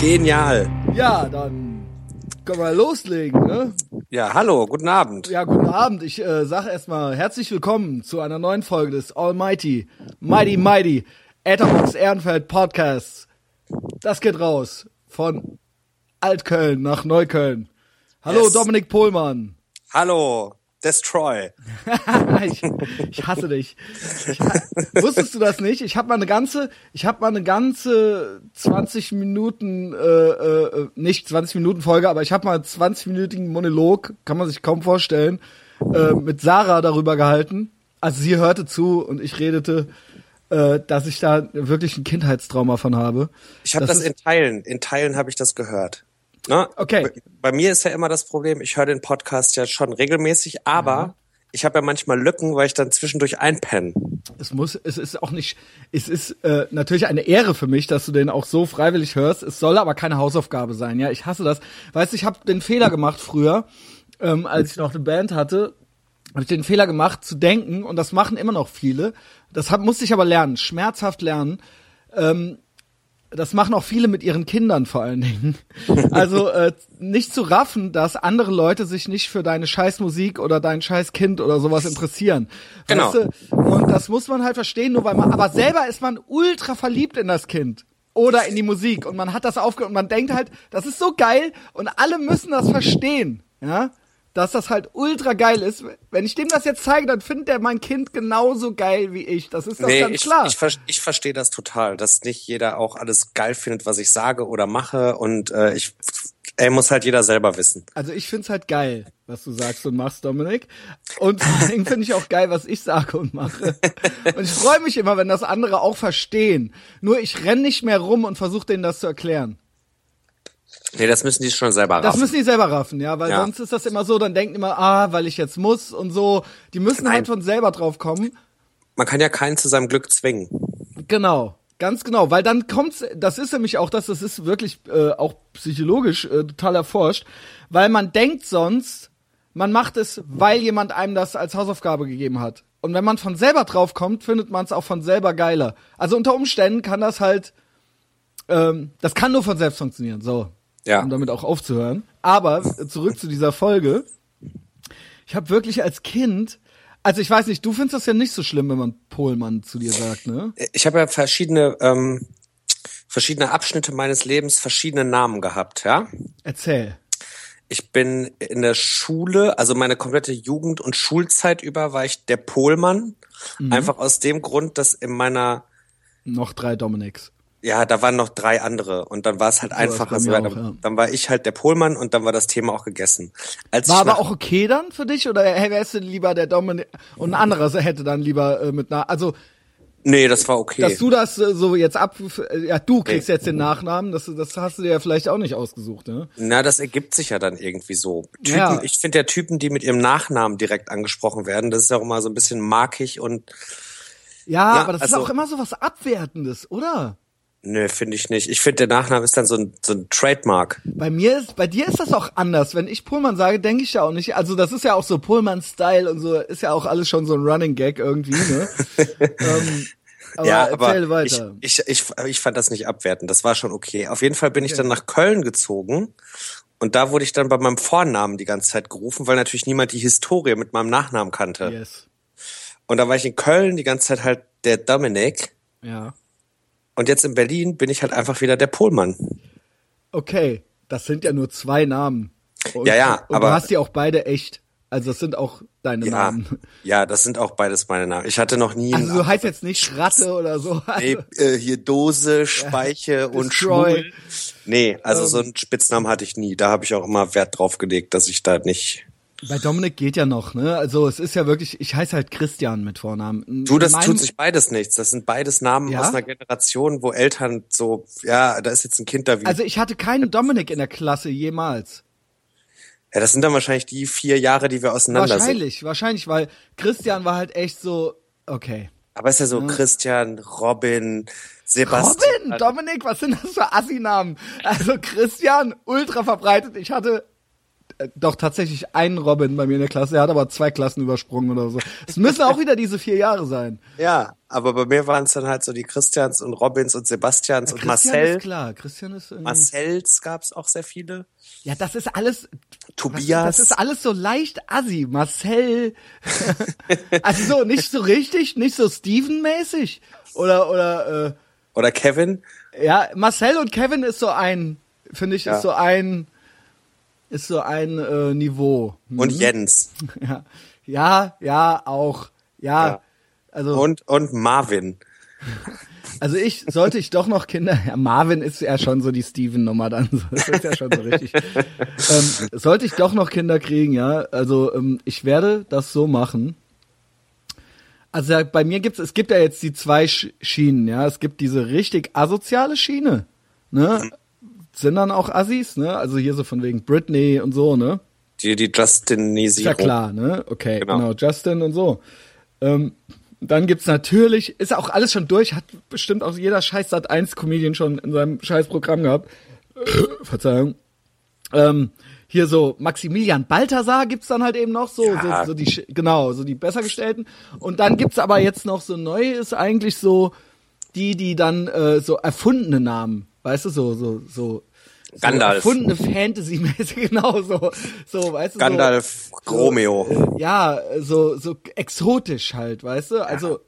Genial. Ja, dann können wir loslegen, ne? Ja, hallo, guten Abend. Ja, guten Abend. Ich äh, sage erstmal herzlich willkommen zu einer neuen Folge des Almighty, Mighty Mighty, Etherbox Ehrenfeld Podcasts. Das geht raus von Altköln nach Neukölln. Hallo, Yes. Dominik Pohlmann. Hallo, Destroy. ich, ich hasse dich. Ich, wusstest du das nicht? Ich habe mal eine ganze, ich habe mal eine ganze 20 Minuten, äh, äh, nicht 20 Minuten Folge, aber ich habe mal einen 20-minütigen Monolog, kann man sich kaum vorstellen, äh, mit Sarah darüber gehalten. Also sie hörte zu und ich redete, äh, dass ich da wirklich ein Kindheitstrauma von habe. Ich habe das, ist- in Teilen, in Teilen habe ich das gehört. Ne? Okay. Bei, bei mir ist ja immer das Problem, ich höre den Podcast ja schon regelmäßig, aber ich habe ja manchmal Lücken, weil ich dann zwischendurch einpenne. Es muss, es ist auch nicht, es ist äh, natürlich eine Ehre für mich, dass du den auch so freiwillig hörst. Es soll aber keine Hausaufgabe sein. Ja, ich hasse das. Weißt, du, ich habe den Fehler gemacht früher, ähm, als ich noch eine Band hatte, habe ich den Fehler gemacht zu denken und das machen immer noch viele. Das hab, musste ich aber lernen, schmerzhaft lernen. Ähm, das machen auch viele mit ihren Kindern vor allen Dingen. Also äh, nicht zu raffen, dass andere Leute sich nicht für deine Scheißmusik oder dein Scheißkind oder sowas interessieren. Genau. Weißt du? Und das muss man halt verstehen, nur weil man, aber selber ist man ultra verliebt in das Kind. Oder in die Musik. Und man hat das aufgehört und man denkt halt, das ist so geil und alle müssen das verstehen. Ja? Dass das halt ultra geil ist. Wenn ich dem das jetzt zeige, dann findet er mein Kind genauso geil wie ich. Das ist doch ganz ich, klar. ich, ver- ich verstehe das total, dass nicht jeder auch alles geil findet, was ich sage oder mache und äh, ich ey, muss halt jeder selber wissen. Also ich find's halt geil, was du sagst und machst, Dominik. Und allem finde ich auch geil, was ich sage und mache. Und ich freue mich immer, wenn das andere auch verstehen. Nur ich renn nicht mehr rum und versuche denen das zu erklären. Nee, das müssen die schon selber Das raffen. müssen die selber raffen, ja, weil Ja. sonst ist das immer so, dann denken immer, ah, weil ich jetzt muss und so. Die müssen Nein. halt von selber drauf kommen. Man kann ja keinen zu seinem Glück zwingen. Genau, ganz genau, weil dann kommt's, das ist nämlich auch das, das ist wirklich äh, auch psychologisch äh, total erforscht, weil man denkt sonst, man macht es, weil jemand einem das als Hausaufgabe gegeben hat. Und wenn man von selber drauf kommt, findet man es auch von selber geiler. Also unter Umständen kann das halt, ähm, das kann nur von selbst funktionieren, so. Ja. Um damit auch aufzuhören. Aber zurück zu dieser Folge. Ich habe wirklich als Kind, also ich weiß nicht, du findest das ja nicht so schlimm, wenn man Pohlmann zu dir sagt, ne? Ich habe ja verschiedene ähm, verschiedene Abschnitte meines Lebens verschiedene Namen gehabt, ja. Erzähl. Ich bin in der Schule, also meine komplette Jugend- und Schulzeit über war ich der Polmann. Mhm. Einfach aus dem Grund, dass in meiner, Noch drei Dominics. Ja, da waren noch drei andere und dann war es halt So einfacher. bei So, mir dann, ja. dann war ich halt der Polmann und dann war das Thema auch gegessen. Als War aber auch okay dann für dich oder wärst du lieber der Dominik und ein anderer hätte dann lieber äh, mit einer, also Nee, das war okay. dass du das äh, so jetzt ab, äh, ja du kriegst Nee. jetzt den Nachnamen, das, das hast du dir ja vielleicht auch nicht ausgesucht, ne? Na, das ergibt sich ja dann irgendwie so. Typen, Ja. Ich finde ja Typen, die mit ihrem Nachnamen direkt angesprochen werden, das ist ja auch immer so ein bisschen markig und Ja, Ja, aber das also- ist auch immer so was Abwertendes, oder? Nö, finde ich nicht. Ich finde, der Nachname ist dann so ein, so ein Trademark. Bei mir ist, bei dir ist das auch anders. Wenn ich Pullman sage, denke ich ja auch nicht. Also das ist ja auch so Pullman-Style und so, ist ja auch alles schon so ein Running Gag irgendwie, ne? ähm, aber ja, aber ich, weiter. ich, ich, ich fand das nicht abwertend. Das war schon okay. Auf jeden Fall bin ich dann nach Köln gezogen. Und da wurde ich dann bei meinem Vornamen die ganze Zeit gerufen, weil natürlich niemand die Historie mit meinem Nachnamen kannte. yes. Und da war ich in Köln die ganze Zeit halt der Dominik. Ja. Und jetzt in Berlin bin ich halt einfach wieder der Polmann. Okay, das sind ja nur zwei Namen. Und, Ja, ja, und aber- du hast die auch beide echt. Also das sind auch deine Ja, Namen. ja, das sind auch beides meine Namen. Ich hatte noch nie Also du heißt jetzt nicht Ratte oder so. Nee, äh, hier Dose, Speiche und Destroy. Schwul. Nee, also Ähm. so einen Spitznamen hatte ich nie. Da habe ich auch immer Wert drauf gelegt, dass ich da nicht. Bei Dominik geht ja noch, ne? Also es ist ja wirklich, ich heiße halt Christian mit Vornamen. Du, das Mein- tut sich beides nichts. Das sind beides Namen Ja? aus einer Generation, wo Eltern so, ja, da ist jetzt ein Kind da wie. Also ich hatte keinen Dominik in der Klasse jemals. ja, das sind dann wahrscheinlich die vier Jahre, die wir auseinander sind. Wahrscheinlich, wahrscheinlich, weil Christian war halt echt so, okay. Aber ist ja so Christian, Robin, Sebastian. Robin, Dominik, was sind das für Assi-Namen? Also Christian, ultra verbreitet. Ich hatte doch tatsächlich einen Robin bei mir in der Klasse, der hat aber zwei Klassen übersprungen oder so. Es müssen auch wieder diese vier Jahre sein. Ja, aber bei mir waren es dann halt so die Christians und Robins und Sebastians Ja, und Christian Marcel. ist klar, Christian ist irgendwie, Marcells gab's auch sehr viele. Ja, das ist alles Tobias. Das ist alles so leicht assi. Marcel. also so, nicht so richtig, nicht so Steven-mäßig. Oder, oder, äh, Oder Kevin. ja, Marcel und Kevin ist so ein, finde ich, Ja. ist so ein, ist so ein äh, Niveau. Und Jens. Ja, ja, ja, auch. Ja, Ja. also, Und, und Marvin. also ich, sollte ich doch noch Kinder, ja, Marvin ist ja schon so die Steven-Nummer dann, das ist ja schon so richtig. ähm, sollte ich doch noch Kinder kriegen, ja, also ähm, ich werde das so machen. Also ja, bei mir gibt's, es gibt ja jetzt die zwei Sch Schienen, ja, es gibt diese richtig asoziale Schiene, ne, sind dann auch Assis, ne, also hier so von wegen Britney und so, ne. Die, die Ist ja Justinisierung. klar, ne? Okay, Genau. genau, Justin und so. Ähm, dann gibt's natürlich, ist auch alles schon durch, hat bestimmt auch jeder scheiß Sat 1 Comedian schon in seinem scheiß Programm gehabt. Verzeihung. Ähm, hier so Maximilian Balthasar gibt's dann halt eben noch so, Ja. so, so die genau, so die besser gestellten und dann gibt's aber jetzt noch so neu ist eigentlich so die, die dann äh, so erfundene Namen, weißt du, so so so so Gandalf. erfundene Fantasy-mäßig, genau so, so, weißt du, so, Gandalf, Romeo. ja, so, so exotisch halt, weißt du? Also,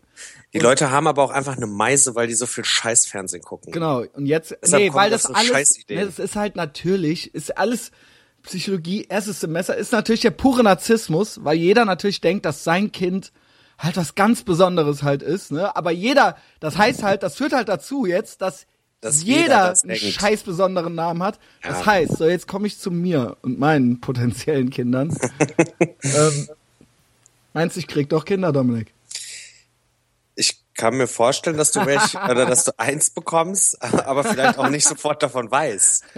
Die Leute haben aber auch einfach eine Meise, weil die so viel Scheißfernsehen gucken. genau. Und jetzt, Deshalb nee, weil das das so alles, Scheißideen. ne, das ist halt natürlich, ist alles Psychologie, erstes Semester, ist natürlich der pure Narzissmus, weil jeder natürlich denkt, dass sein Kind halt was ganz Besonderes halt ist, ne? Aber jeder, das heißt halt, das führt halt dazu jetzt, dass, Dass jeder jeder das einen scheiß besonderen Namen hat. Das Ja. heißt, so jetzt komme ich zu mir und meinen potenziellen Kindern. ähm, meinst du, ich krieg doch Kinder, Dominik? Ich kann mir vorstellen, dass du welche, oder dass du eins bekommst, aber vielleicht auch nicht sofort davon weißt.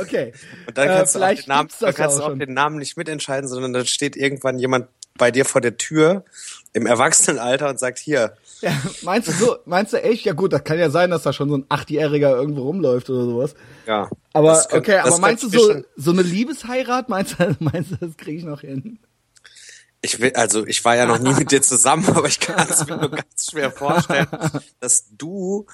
Okay. Und dann Äh, kannst, du, auch den Namen, dann das kannst ja du auch auch den Namen nicht mitentscheiden, sondern dann steht irgendwann jemand bei dir vor der Tür im Erwachsenenalter und sagt, hier, Ja, meinst du so, meinst du echt? Ja gut, das kann ja sein, dass da schon so ein Achtjähriger irgendwo rumläuft oder sowas. ja. Aber könnt- okay, aber meinst du so, so eine Liebesheirat, meinst du, meinst du, das kriege ich noch hin? Ich will, also ich war ja noch nie mit dir zusammen, aber ich kann es mir nur ganz schwer vorstellen, dass du,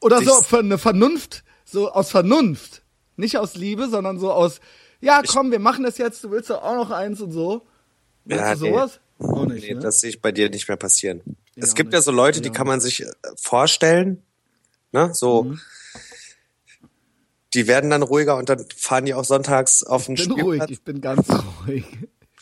Oder so für eine Vernunft, so aus Vernunft. Nicht aus Liebe, sondern so aus, ja komm, wir machen das jetzt, du willst doch auch noch eins und so. Meinst Ja, du sowas? Auch nicht, nee, ne? das sehe ich bei dir nicht mehr passieren. es auch gibt ja so Leute, die Ja. kann man sich äh, vorstellen, ne, so, Mhm. die werden dann ruhiger und dann fahren die auch sonntags auf den ich bin ruhig, Spielplatz. ich bin ganz ruhig.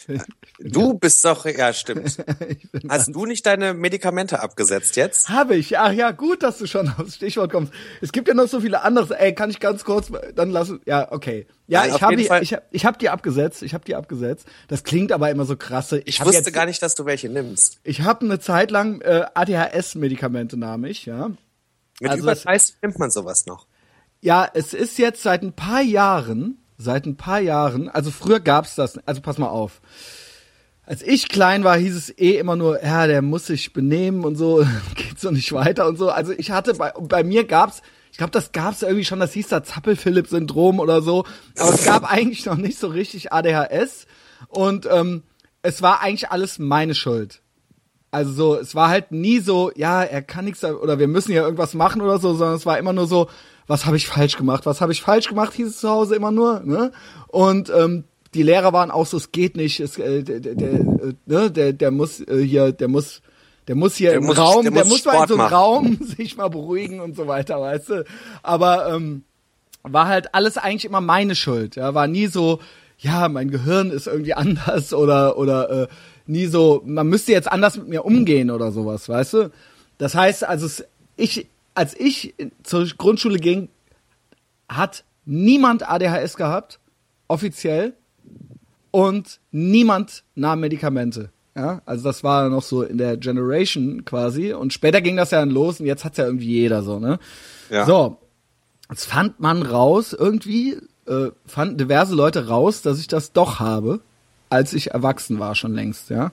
Du bist doch, ja stimmt. Ich Hast du nicht deine Medikamente abgesetzt jetzt? Habe ich. Ach ja, gut, dass du schon aufs Stichwort kommst. Es gibt ja noch so viele andere. Ey, kann ich ganz kurz dann lassen? Ja, okay. Ja, auf ich habe die, Fall. ich hab, ich hab die abgesetzt. Ich habe die abgesetzt. Das klingt aber immer so krasse. Ich hab wusste jetzt, gar nicht, dass du welche nimmst. Ich habe eine Zeit lang äh, ADHS-Medikamente nahm ich, ja. Mit Also über das- 30 nimmt man sowas noch. Ja, es ist jetzt seit ein paar Jahren, seit ein paar Jahren, also früher gab's das, also pass mal auf. Als ich klein war, hieß es eh immer nur, ja, der muss sich benehmen und so, geht so nicht weiter und so. Also ich hatte, bei, bei mir gab's, ich glaube, das gab's irgendwie schon, das hieß da Zappel-Philipp-Syndrom oder so, aber es gab eigentlich noch nicht so richtig ADHS und ähm, es war eigentlich alles meine Schuld. Also so, es war halt nie so, ja, er kann nichts oder wir müssen ja irgendwas machen oder so, sondern es war immer nur so, was habe ich falsch gemacht? Was habe ich falsch gemacht? Hieß es zu Hause immer nur, ne? Und ähm, die Lehrer waren auch so, es geht nicht, es, äh, der, der, der, äh, ne, der, der muss äh, hier, der muss, der muss hier Der im muss- Raum, der der, muss mal in so einem machen. Raum sich mal beruhigen und so weiter, weißt du? Aber ähm, war halt alles eigentlich immer meine Schuld. Ja, war nie so, ja, mein Gehirn ist irgendwie anders oder oder äh, nie so, man müsste jetzt anders mit mir umgehen oder sowas, weißt du? Das heißt, also ich, als ich zur Grundschule ging, hat niemand ADHS gehabt, offiziell, und niemand nahm Medikamente. Ja, also das war noch so in der Generation quasi. Und später ging das ja dann los und jetzt hat's ja irgendwie jeder so, ne? Ja. So, jetzt fand man raus, irgendwie, äh, fanden diverse Leute raus, dass ich das doch habe, als ich erwachsen war schon längst, ja.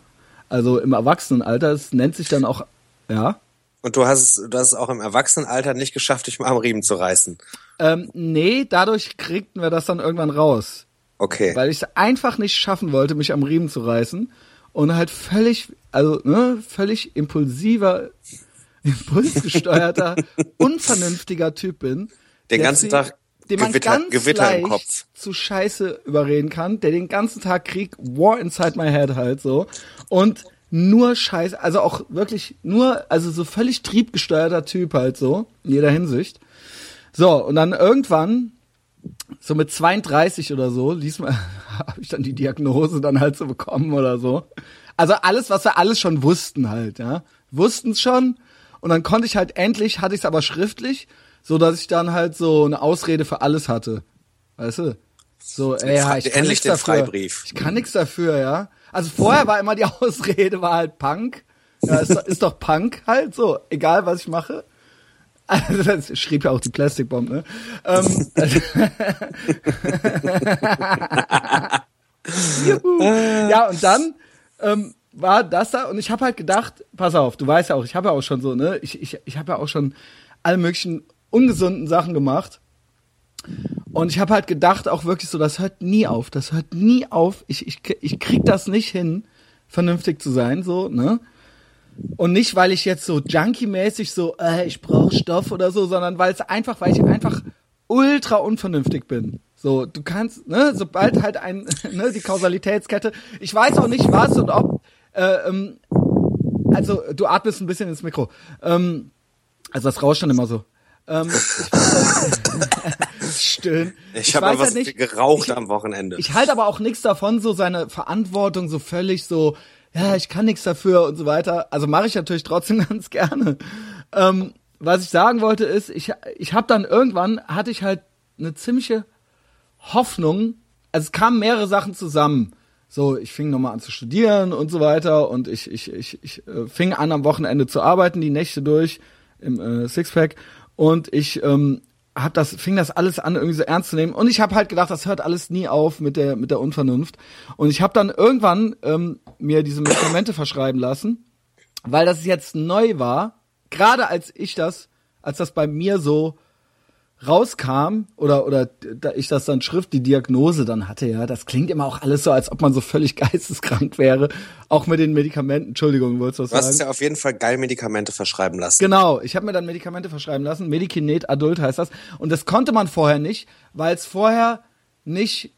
Also im Erwachsenenalter, es nennt sich dann auch, ja. Und du hast es, du hast es auch im Erwachsenenalter nicht geschafft, dich mal am Riemen zu reißen. Ähm, nee, dadurch kriegten wir das dann irgendwann raus. Okay. Weil ich es einfach nicht schaffen wollte, mich am Riemen zu reißen und halt völlig, also ne, völlig impulsiver, impulsgesteuerter, unvernünftiger Typ bin. Den ganzen sie- Tag den man Gewitter, ganz Gewitter im Kopf. zu Scheiße überreden kann, der den ganzen Tag Krieg, War inside my head halt so und nur Scheiße, also auch wirklich nur, also so völlig triebgesteuerter Typ halt so, in jeder Hinsicht. So, und dann irgendwann, so mit 32 oder so, ließ man, habe ich dann die Diagnose dann halt so bekommen oder so. Also alles, was wir alles schon wussten halt, ja. Wussten es schon. Und dann konnte ich halt endlich, hatte ich es aber schriftlich, so dass ich dann halt so eine Ausrede für alles hatte. Weißt du? So, ey, ja, ich kann Endlich nichts dafür. Freibrief. Ich kann nichts dafür, ja. Also vorher war immer die Ausrede, war halt Punk. Ja, ist, doch- ist doch Punk halt so, egal was ich mache. Also das schrieb ja auch die Plastic Bomb, ne? Ähm, Juhu. ja, und dann ähm, war das da und ich habe halt gedacht, pass auf, du weißt ja auch, ich habe ja auch schon so, ne? Ich, ich, ich habe ja auch schon alle möglichen ungesunden Sachen gemacht. Und ich habe halt gedacht, auch wirklich so, das hört nie auf, das hört nie auf. Ich, ich, ich krieg das nicht hin, vernünftig zu sein, so, ne? Und nicht, weil ich jetzt so junkie-mäßig so, äh, ich brauche Stoff oder so, sondern weil es einfach, weil ich einfach ultra unvernünftig bin. So, du kannst, ne, sobald halt ein, ne, die Kausalitätskette, ich weiß auch nicht was und ob, äh, ähm, also du atmest ein bisschen ins Mikro. Ähm, also das rauscht schon immer so. Ähm, ich, stöhnen. Ich, habe weiß was halt nicht, geraucht ich, am Wochenende. ich halte aber auch nichts davon, so seine Verantwortung so völlig so, ja, ich kann nichts dafür und so weiter. Also mache ich natürlich trotzdem ganz gerne. Ähm, was ich sagen wollte ist, ich, ich habe dann irgendwann, hatte ich halt eine ziemliche Hoffnung, also es kamen mehrere Sachen zusammen. So, ich fing nochmal an zu studieren und so weiter und ich, ich, ich, ich äh, fing an am Wochenende zu arbeiten, die Nächte durch im äh, Sixpack und ich ähm, hab das, fing das alles an irgendwie so ernst zu nehmen. Und ich habe halt gedacht, das hört alles nie auf mit der mit der Unvernunft. Und ich habe dann irgendwann ähm, mir diese Medikamente verschreiben lassen, weil das jetzt neu war, gerade als ich das, als das bei mir so rauskam oder oder da ich das dann Schrift die Diagnose dann hatte ja das klingt immer auch alles so als ob man so völlig geisteskrank wäre auch mit den Medikamenten Entschuldigung wolltest du was Du hast sagen ja auf jeden Fall geil Medikamente verschreiben lassen. Genau, ich habe mir dann Medikamente verschreiben lassen, Medikinet Adult heißt das und das konnte man vorher nicht, weil es vorher nicht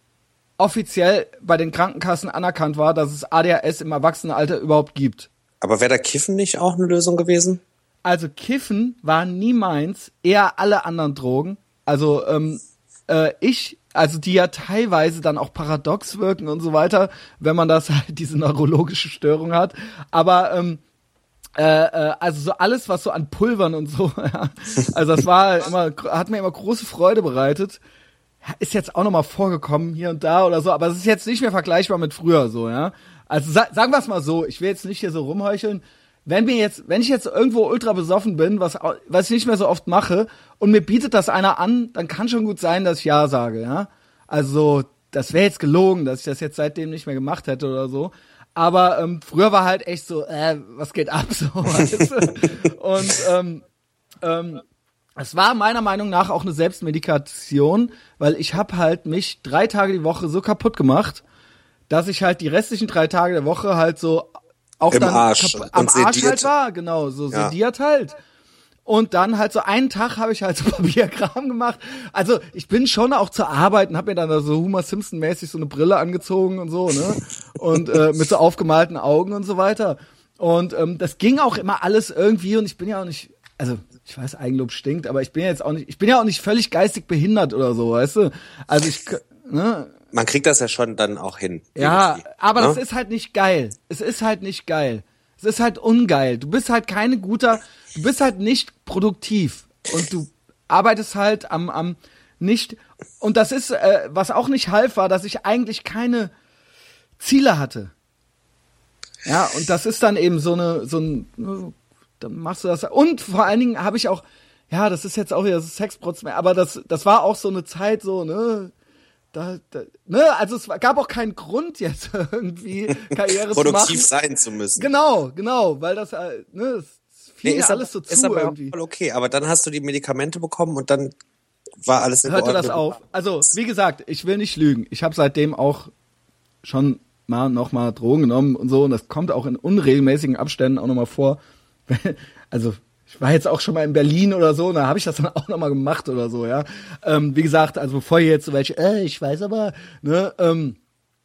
offiziell bei den Krankenkassen anerkannt war, dass es ADHS im Erwachsenenalter überhaupt gibt. Aber wäre da Kiffen nicht auch eine Lösung gewesen? Also Kiffen war nie meins, eher alle anderen Drogen. Also ähm, äh, ich, also die ja teilweise dann auch paradox wirken und so weiter, wenn man das halt diese neurologische Störung hat. Aber ähm, äh, äh, also so alles, was so an Pulvern und so, ja. also das war immer, hat mir immer große Freude bereitet. Ist jetzt auch noch mal vorgekommen hier und da oder so, aber es ist jetzt nicht mehr vergleichbar mit früher so, ja. Also sa sagen wir es mal so, ich will jetzt nicht hier so rumheucheln. Wenn mir jetzt, wenn ich jetzt irgendwo ultra besoffen bin, was, was ich nicht mehr so oft mache, und mir bietet das einer an, dann kann schon gut sein, dass ich ja sage, ja. Also das wäre jetzt gelogen, dass ich das jetzt seitdem nicht mehr gemacht hätte oder so. Aber ähm, früher war halt echt so, äh, was geht ab so. Weißt du? Und ähm, ähm, es war meiner Meinung nach auch eine Selbstmedikation, weil ich habe halt mich drei Tage die Woche so kaputt gemacht, dass ich halt die restlichen drei Tage der Woche halt so auch Im dann Arsch kap- und am Arsch halt war, genau, so Ja. sediert halt. Und dann halt so einen Tag habe ich halt so Papierkram gemacht. Also ich bin schon auch zur Arbeit und habe mir dann da so Homer Simpson mäßig so eine Brille angezogen und so, ne? Und äh, mit so aufgemalten Augen und so weiter. Und ähm, das ging auch immer alles irgendwie und ich bin ja auch nicht, also ich weiß, Eigenlob stinkt, aber ich bin ja jetzt auch nicht, ich bin ja auch nicht völlig geistig behindert oder so, weißt du? Also ich, ne? Man kriegt das ja schon dann auch hin. Ja, aber ne? das ist halt nicht geil. Es ist halt nicht geil. Es ist halt ungeil. Du bist halt keine guter, du bist halt nicht produktiv und du arbeitest halt am am nicht und das ist äh, was auch nicht half war, dass ich eigentlich keine Ziele hatte. Ja, und das ist dann eben so eine so ein äh, dann machst du das und vor allen Dingen habe ich auch ja, das ist jetzt auch wieder Sexprotz mehr, aber das das war auch so eine Zeit so, ne, da, da, ne, also es gab auch keinen Grund jetzt irgendwie Karriere zu machen. produktiv sein zu müssen. Genau, genau, weil das, äh, ne, es fiel Nee, ist alles aber, so ist zu aber irgendwie. voll okay. Aber dann hast du die Medikamente bekommen und dann war alles in hörte Ordnung. das auf. Also, wie gesagt, ich will nicht lügen. Ich habe seitdem auch schon mal noch mal Drogen genommen und so und das kommt auch in unregelmäßigen Abständen auch noch mal vor. Also, ich war jetzt auch schon mal in Berlin oder so, und da habe ich das dann auch noch mal gemacht oder so, ja. Ähm, wie gesagt, also bevor ihr jetzt so welche, äh, ich weiß aber, ne, ähm,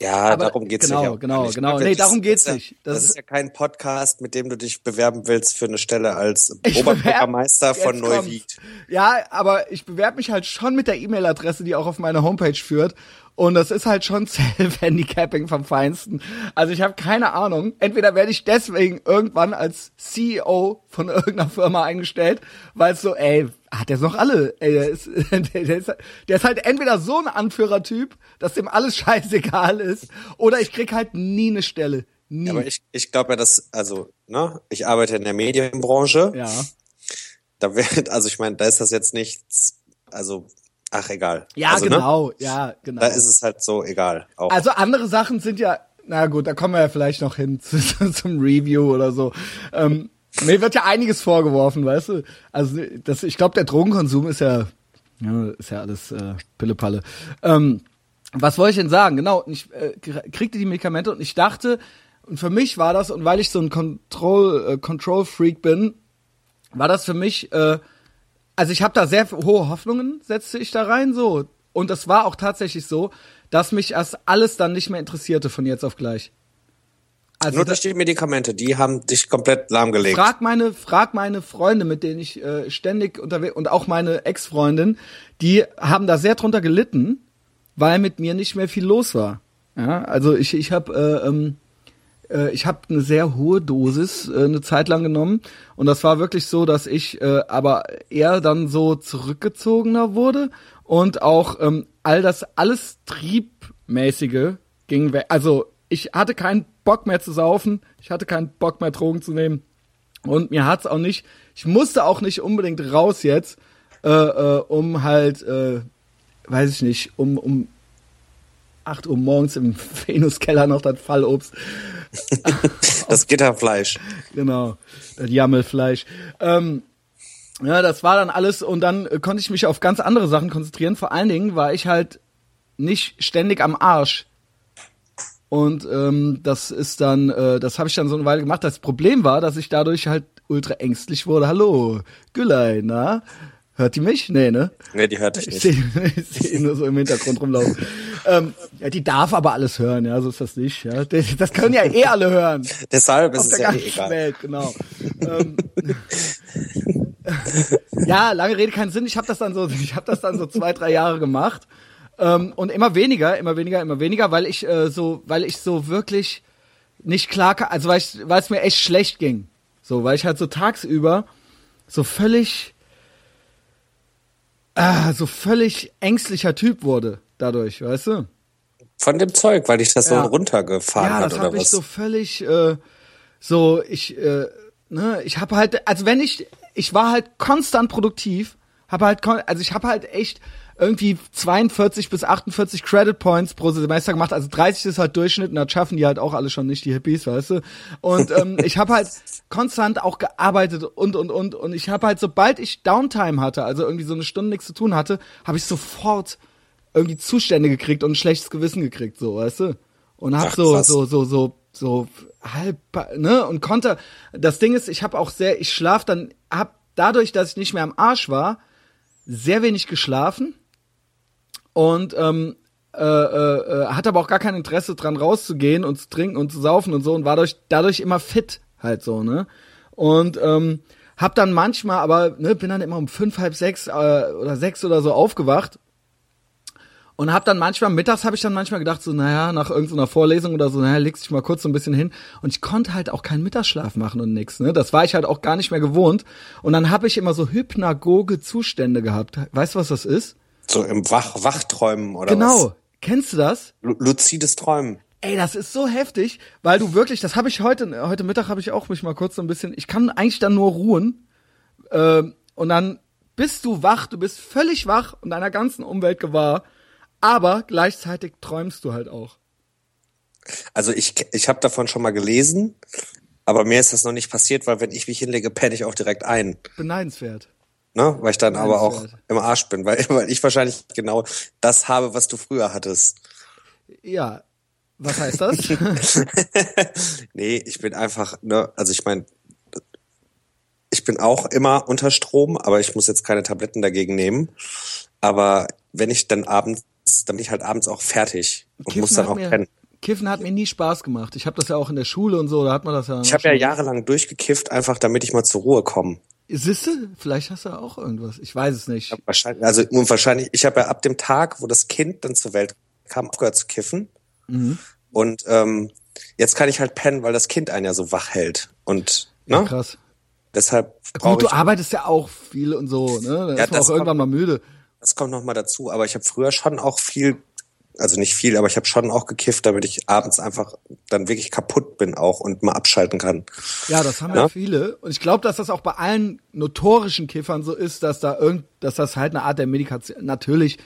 Ja, Aber darum geht's genau, nicht. genau, genau. Weil Nee, das- darum geht's das ist nicht. Ja, Das das, ist- ist ja kein Podcast, mit dem du dich bewerben willst für eine Stelle als Oberbürgermeister von. Neuwied. Ja, aber ich bewerbe mich halt schon mit der E-Mail-Adresse, die auch auf meine Homepage führt. Und das ist halt schon Self-Handicapping vom Feinsten. Also ich habe keine Ahnung. Entweder werde ich deswegen irgendwann als CEO von irgendeiner Firma eingestellt, weil es so, ey, hat der noch alle? Ey, der, ist, der, der, ist, der ist halt entweder so ein Anführertyp, dass dem alles scheißegal ist, oder ich krieg halt nie eine Stelle. Nie. Aber ich, ich glaube ja, dass, also, ne, ich arbeite in der Medienbranche. ja. Da wird, also ich meine, da ist das jetzt nichts, also, ach egal. Ja, also, Ne, genau, ja, genau. da ist es halt so egal. Auch. Also andere Sachen sind ja, na gut, da kommen wir ja vielleicht noch hin zu, zum Review oder so. Ähm, mir wird ja einiges vorgeworfen, weißt du? Also das, ich glaube, der Drogenkonsum ist ja, ja, ist ja alles äh, Pillepalle. Ähm, was wollte ich denn sagen? Genau, ich äh, kriegte die Medikamente und ich dachte, und für mich war das, und weil ich so ein Control, äh, Control Freak bin, war das für mich, äh, also ich habe da sehr hohe Hoffnungen, setzte ich da rein, so. Und das war auch tatsächlich so, dass mich das alles dann nicht mehr interessierte von jetzt auf gleich. Also Nur durch die Medikamente, die haben dich komplett lahmgelegt. frag meine, frag meine Freunde, mit denen ich äh, ständig unterwegs und auch meine Ex-Freundin, die haben da sehr drunter gelitten, weil mit mir nicht mehr viel los war. Ja, also ich, ich habe äh, ähm, äh, ich habe eine sehr hohe Dosis äh, eine Zeit lang genommen. Und das war wirklich so, dass ich äh, aber eher dann so zurückgezogener wurde. Und auch ähm, all das alles triebmäßige ging weg. Also ich hatte keinen Bock mehr zu saufen, ich hatte keinen Bock mehr Drogen zu nehmen. Und mir hat's auch nicht, ich musste auch nicht unbedingt raus jetzt, äh, äh, um halt, äh, weiß ich nicht, um um 8 Uhr morgens im Venuskeller noch das Fallobst Das Gitterfleisch. Genau, das Jammelfleisch. Ähm, ja, das war dann alles und dann äh, konnte ich mich auf ganz andere Sachen konzentrieren. Vor allen Dingen war ich halt nicht ständig am Arsch. Und ähm, das ist dann, äh, das habe ich dann so eine Weile gemacht. Das Problem war, dass ich dadurch halt ultra ängstlich wurde. Hallo, Gülay, na? Hört die mich? Nee, ne? Nee, die hört dich Ich nicht. sehe ich seh ihn nur so im Hintergrund rumlaufen. ähm, ja, die darf aber alles hören, ja, so ist das nicht. Ja. Das das können ja eh alle hören. Deshalb ist es ja eh egal. Welt, genau. ähm, ja, lange Rede, keinen Sinn. Ich habe das dann so, ich habe das dann so zwei, drei Jahre gemacht ähm, und immer weniger, immer weniger, immer weniger, weil ich äh, so, weil ich so wirklich nicht klar, also weil es mir echt schlecht ging, so, weil ich halt so tagsüber so völlig, ah, so völlig ängstlicher Typ wurde dadurch, weißt du? Von dem Zeug, weil dich das Ja. so runtergefahren ja, hat das oder habe ich was? so völlig äh, so ich äh, ne, ich habe halt also wenn ich ich war halt konstant produktiv, habe halt also ich habe halt echt irgendwie 42 bis 48 Credit Points pro Semester gemacht, also 30 ist halt Durchschnitt und das schaffen die halt auch alle schon nicht die Hippies, weißt du? Und ähm, ich habe halt konstant auch gearbeitet und und und und ich habe halt sobald ich Downtime hatte, also irgendwie so eine Stunde nichts zu tun hatte, habe ich sofort irgendwie Zustände gekriegt und ein schlechtes Gewissen gekriegt, so, weißt du? Und hab Ach, so, so, so, so, so halb, ne? Und konnte, das Ding ist, ich habe auch sehr, ich schlaf dann, hab dadurch, dass ich nicht mehr am Arsch war, sehr wenig geschlafen und ähm, äh, äh, äh, hatte aber auch gar kein Interesse dran rauszugehen und zu trinken und zu saufen und so und war dadurch, dadurch immer fit halt so, ne? Und ähm, hab dann manchmal, aber ne, bin dann immer um fünf, halb sechs äh, oder sechs oder so aufgewacht und hab dann manchmal, mittags habe ich dann manchmal gedacht, so, naja, nach irgendeiner Vorlesung oder so, naja, legst dich mal kurz so ein bisschen hin. Und ich konnte halt auch keinen Mittagsschlaf machen und nix, ne? Das war ich halt auch gar nicht mehr gewohnt. Und dann habe ich immer so hypnagoge Zustände gehabt. Weißt du, was das ist? So im Wach Wachträumen oder genau. was? Kennst du das? Lu luzides Träumen. Ey, das ist so heftig, weil du wirklich, das habe ich heute, heute Mittag habe ich auch mich mal kurz so ein bisschen, ich kann eigentlich dann nur ruhen ähm, und dann bist du wach, du bist völlig wach und deiner ganzen Umwelt gewahr, aber gleichzeitig träumst du halt auch. Also ich, ich habe davon schon mal gelesen, aber mir ist das noch nicht passiert, weil wenn ich mich hinlege, penne ich auch direkt ein. Beneidenswert. Ne? Weil ich dann aber auch im Arsch bin, weil, weil ich wahrscheinlich genau das habe, was du früher hattest. Ja. Was heißt das? nee, ich bin einfach, ne, also ich meine, ich bin auch immer unter Strom, aber ich muss jetzt keine Tabletten dagegen nehmen. Aber wenn ich dann abends, dann bin ich halt abends auch fertig und Kiffen muss dann auch pennen. Kiffen hat mir nie Spaß gemacht. Ich habe das ja auch in der Schule und so, da hat man das ja. Ich habe ja jahrelang durchgekifft, einfach damit ich mal zur Ruhe komme. Siehste, vielleicht hast du auch irgendwas. Ich weiß es nicht. Wahrscheinlich, also wahrscheinlich, ich habe ja ab dem Tag, wo das Kind dann zur Welt kam, aufgehört zu kiffen. Mhm. Und ähm, jetzt kann ich halt pennen, weil das Kind einen ja so wach hält. Und Ja, ne? krass. deshalb Gut, du arbeitest ja auch viel und so, ne? Dann Ja, ist man das auch irgendwann mal müde. das kommt noch mal dazu. Aber ich habe früher schon auch viel, also nicht viel, aber ich habe schon auch gekifft, damit ich abends einfach dann wirklich kaputt bin auch und mal abschalten kann. Ja, das haben ja, Ja? viele. Und ich glaube, dass das auch bei allen notorischen Kiffern so ist, dass da irgend, dass das halt eine Art der Medikation, natürlich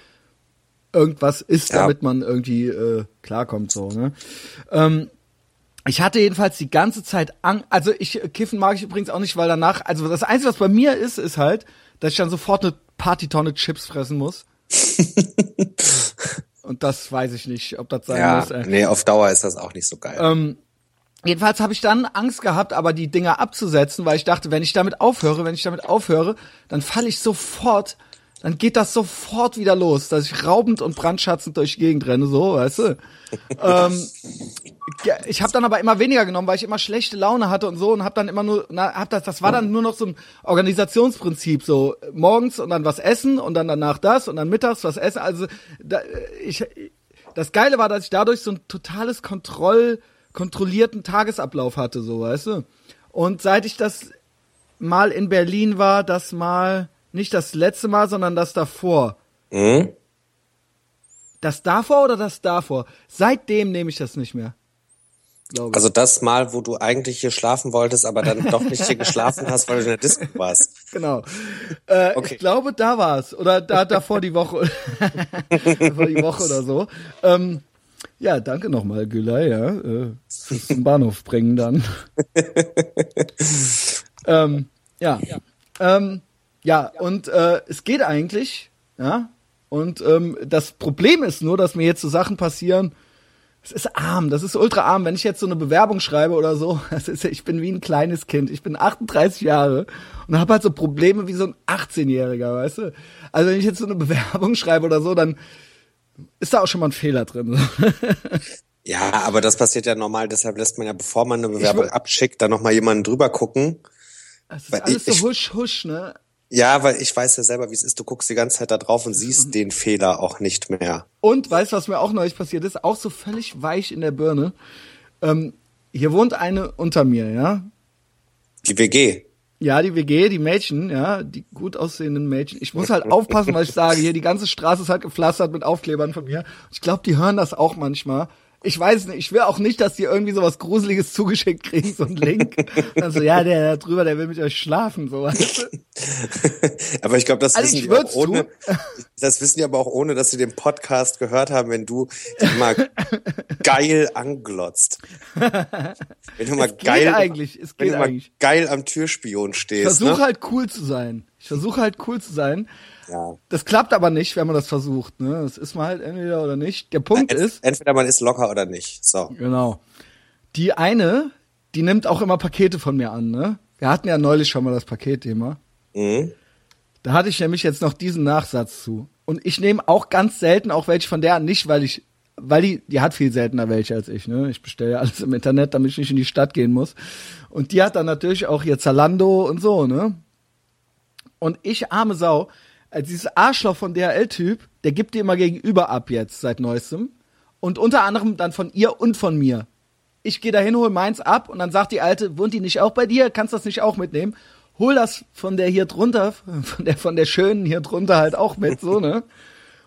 irgendwas ist, Ja. damit man irgendwie äh, klarkommt, so, ne? Ähm, ich hatte jedenfalls die ganze Zeit Angst, also ich, Kiffen mag ich übrigens auch nicht, weil danach, also das Einzige, was bei mir ist, ist halt, dass ich dann sofort eine Partytonne Chips fressen muss. Und das weiß ich nicht, ob das sein Ja, muss. Ey. nee, auf Dauer ist das auch nicht so geil. Ähm, jedenfalls habe ich dann Angst gehabt, aber die Dinger abzusetzen, weil ich dachte, wenn ich damit aufhöre, wenn ich damit aufhöre, dann falle ich sofort, dann geht das sofort wieder los, dass ich raubend und brandschatzend durch die Gegend renne, so, weißt du. ähm, ich habe dann aber immer weniger genommen, weil ich immer schlechte Laune hatte und so und habe dann immer nur, na, hab das, das war dann nur noch so ein Organisationsprinzip, so morgens und dann was essen und dann danach das und dann mittags was essen. Also da, ich, das Geile war, dass ich dadurch so ein totales Kontroll, kontrollierten Tagesablauf hatte, so weißt du. Und seit ich das mal in Berlin war, das mal nicht das letzte Mal, sondern das davor. Mhm. Das davor oder das davor? Seitdem nehme ich das nicht mehr. Also das Mal, wo du eigentlich hier schlafen wolltest, aber dann doch nicht hier geschlafen hast, weil du in der Disco warst. Genau. Äh, Okay. Ich glaube, da war's Oder da davor die Woche. davor die Woche oder so. Ähm, ja, danke nochmal, Gülay, ja. Äh, fürs zum Bahnhof bringen dann. ähm, ja. Ähm, ja, und äh, es geht eigentlich, ja. Und ähm, das Problem ist nur, dass mir jetzt so Sachen passieren, es ist arm, das ist ultra arm. Wenn ich jetzt so eine Bewerbung schreibe oder so, das ist, ich bin wie ein kleines Kind. Ich bin 38 Jahre und habe halt so Probleme wie so ein 18-Jähriger, weißt du? Also wenn ich jetzt so eine Bewerbung schreibe oder so, dann ist da auch schon mal ein Fehler drin. Ja, aber das passiert ja normal, deshalb lässt man ja, bevor man eine Bewerbung abschickt, dann nochmal jemanden drüber gucken. Es ist Weil alles ich- so husch, husch, ne? Ja, weil ich weiß ja selber, wie es ist. Du guckst die ganze Zeit da drauf und siehst den Fehler auch nicht mehr. Und weißt du, was mir auch neulich passiert ist? Auch so völlig weich in der Birne. Ähm, hier wohnt eine unter mir, ja. Die WG. Ja, die WG, die Mädchen, ja, die gut aussehenden Mädchen. Ich muss halt aufpassen, was ich sage. Hier, die ganze Straße ist halt gepflastert mit Aufklebern von mir. Ich glaube, die hören das auch manchmal. Ich weiß nicht, ich will auch nicht, dass die irgendwie sowas Gruseliges zugeschickt kriegen, so ein Link. Und dann so, ja, der da drüber, der will mit euch schlafen, so weißt du? aber ich glaube, das Also wissen ich die auch ohne. tun. Das wissen die aber auch ohne, dass sie den Podcast gehört haben, wenn du immer geil anglotzt. Wenn du mal Es geil, eigentlich, es wenn geht du mal eigentlich. geil am Türspion Ich stehst. versuche Ne? halt cool zu sein. Ich versuche halt cool zu sein. Ja. Das klappt aber nicht, wenn man das versucht, ne? Das ist man halt entweder oder nicht. Der Punkt Ent- ist, Entweder man ist locker oder nicht. So. Genau. Die eine, die nimmt auch immer Pakete von mir an, ne? Wir hatten ja neulich schon mal das Paketthema. Mhm. Da hatte ich nämlich jetzt noch diesen Nachsatz zu. Und ich nehme auch ganz selten auch welche von der an, nicht weil ich, weil die, die hat viel seltener welche als ich, ne? Ich bestelle ja alles im Internet, damit ich nicht in die Stadt gehen muss. Und die hat dann natürlich auch hier Zalando und so, ne? Und ich, arme Sau, als dieses Arschloch von DHL-Typ, der gibt dir immer gegenüber ab jetzt seit neuestem. Und unter anderem dann von ihr und von mir. Ich gehe dahin, hol meins ab und dann sagt die Alte, wohnt die nicht auch bei dir? Kannst das nicht auch mitnehmen? Hol das von der hier drunter, von der, von der schönen hier drunter halt auch mit, so, ne?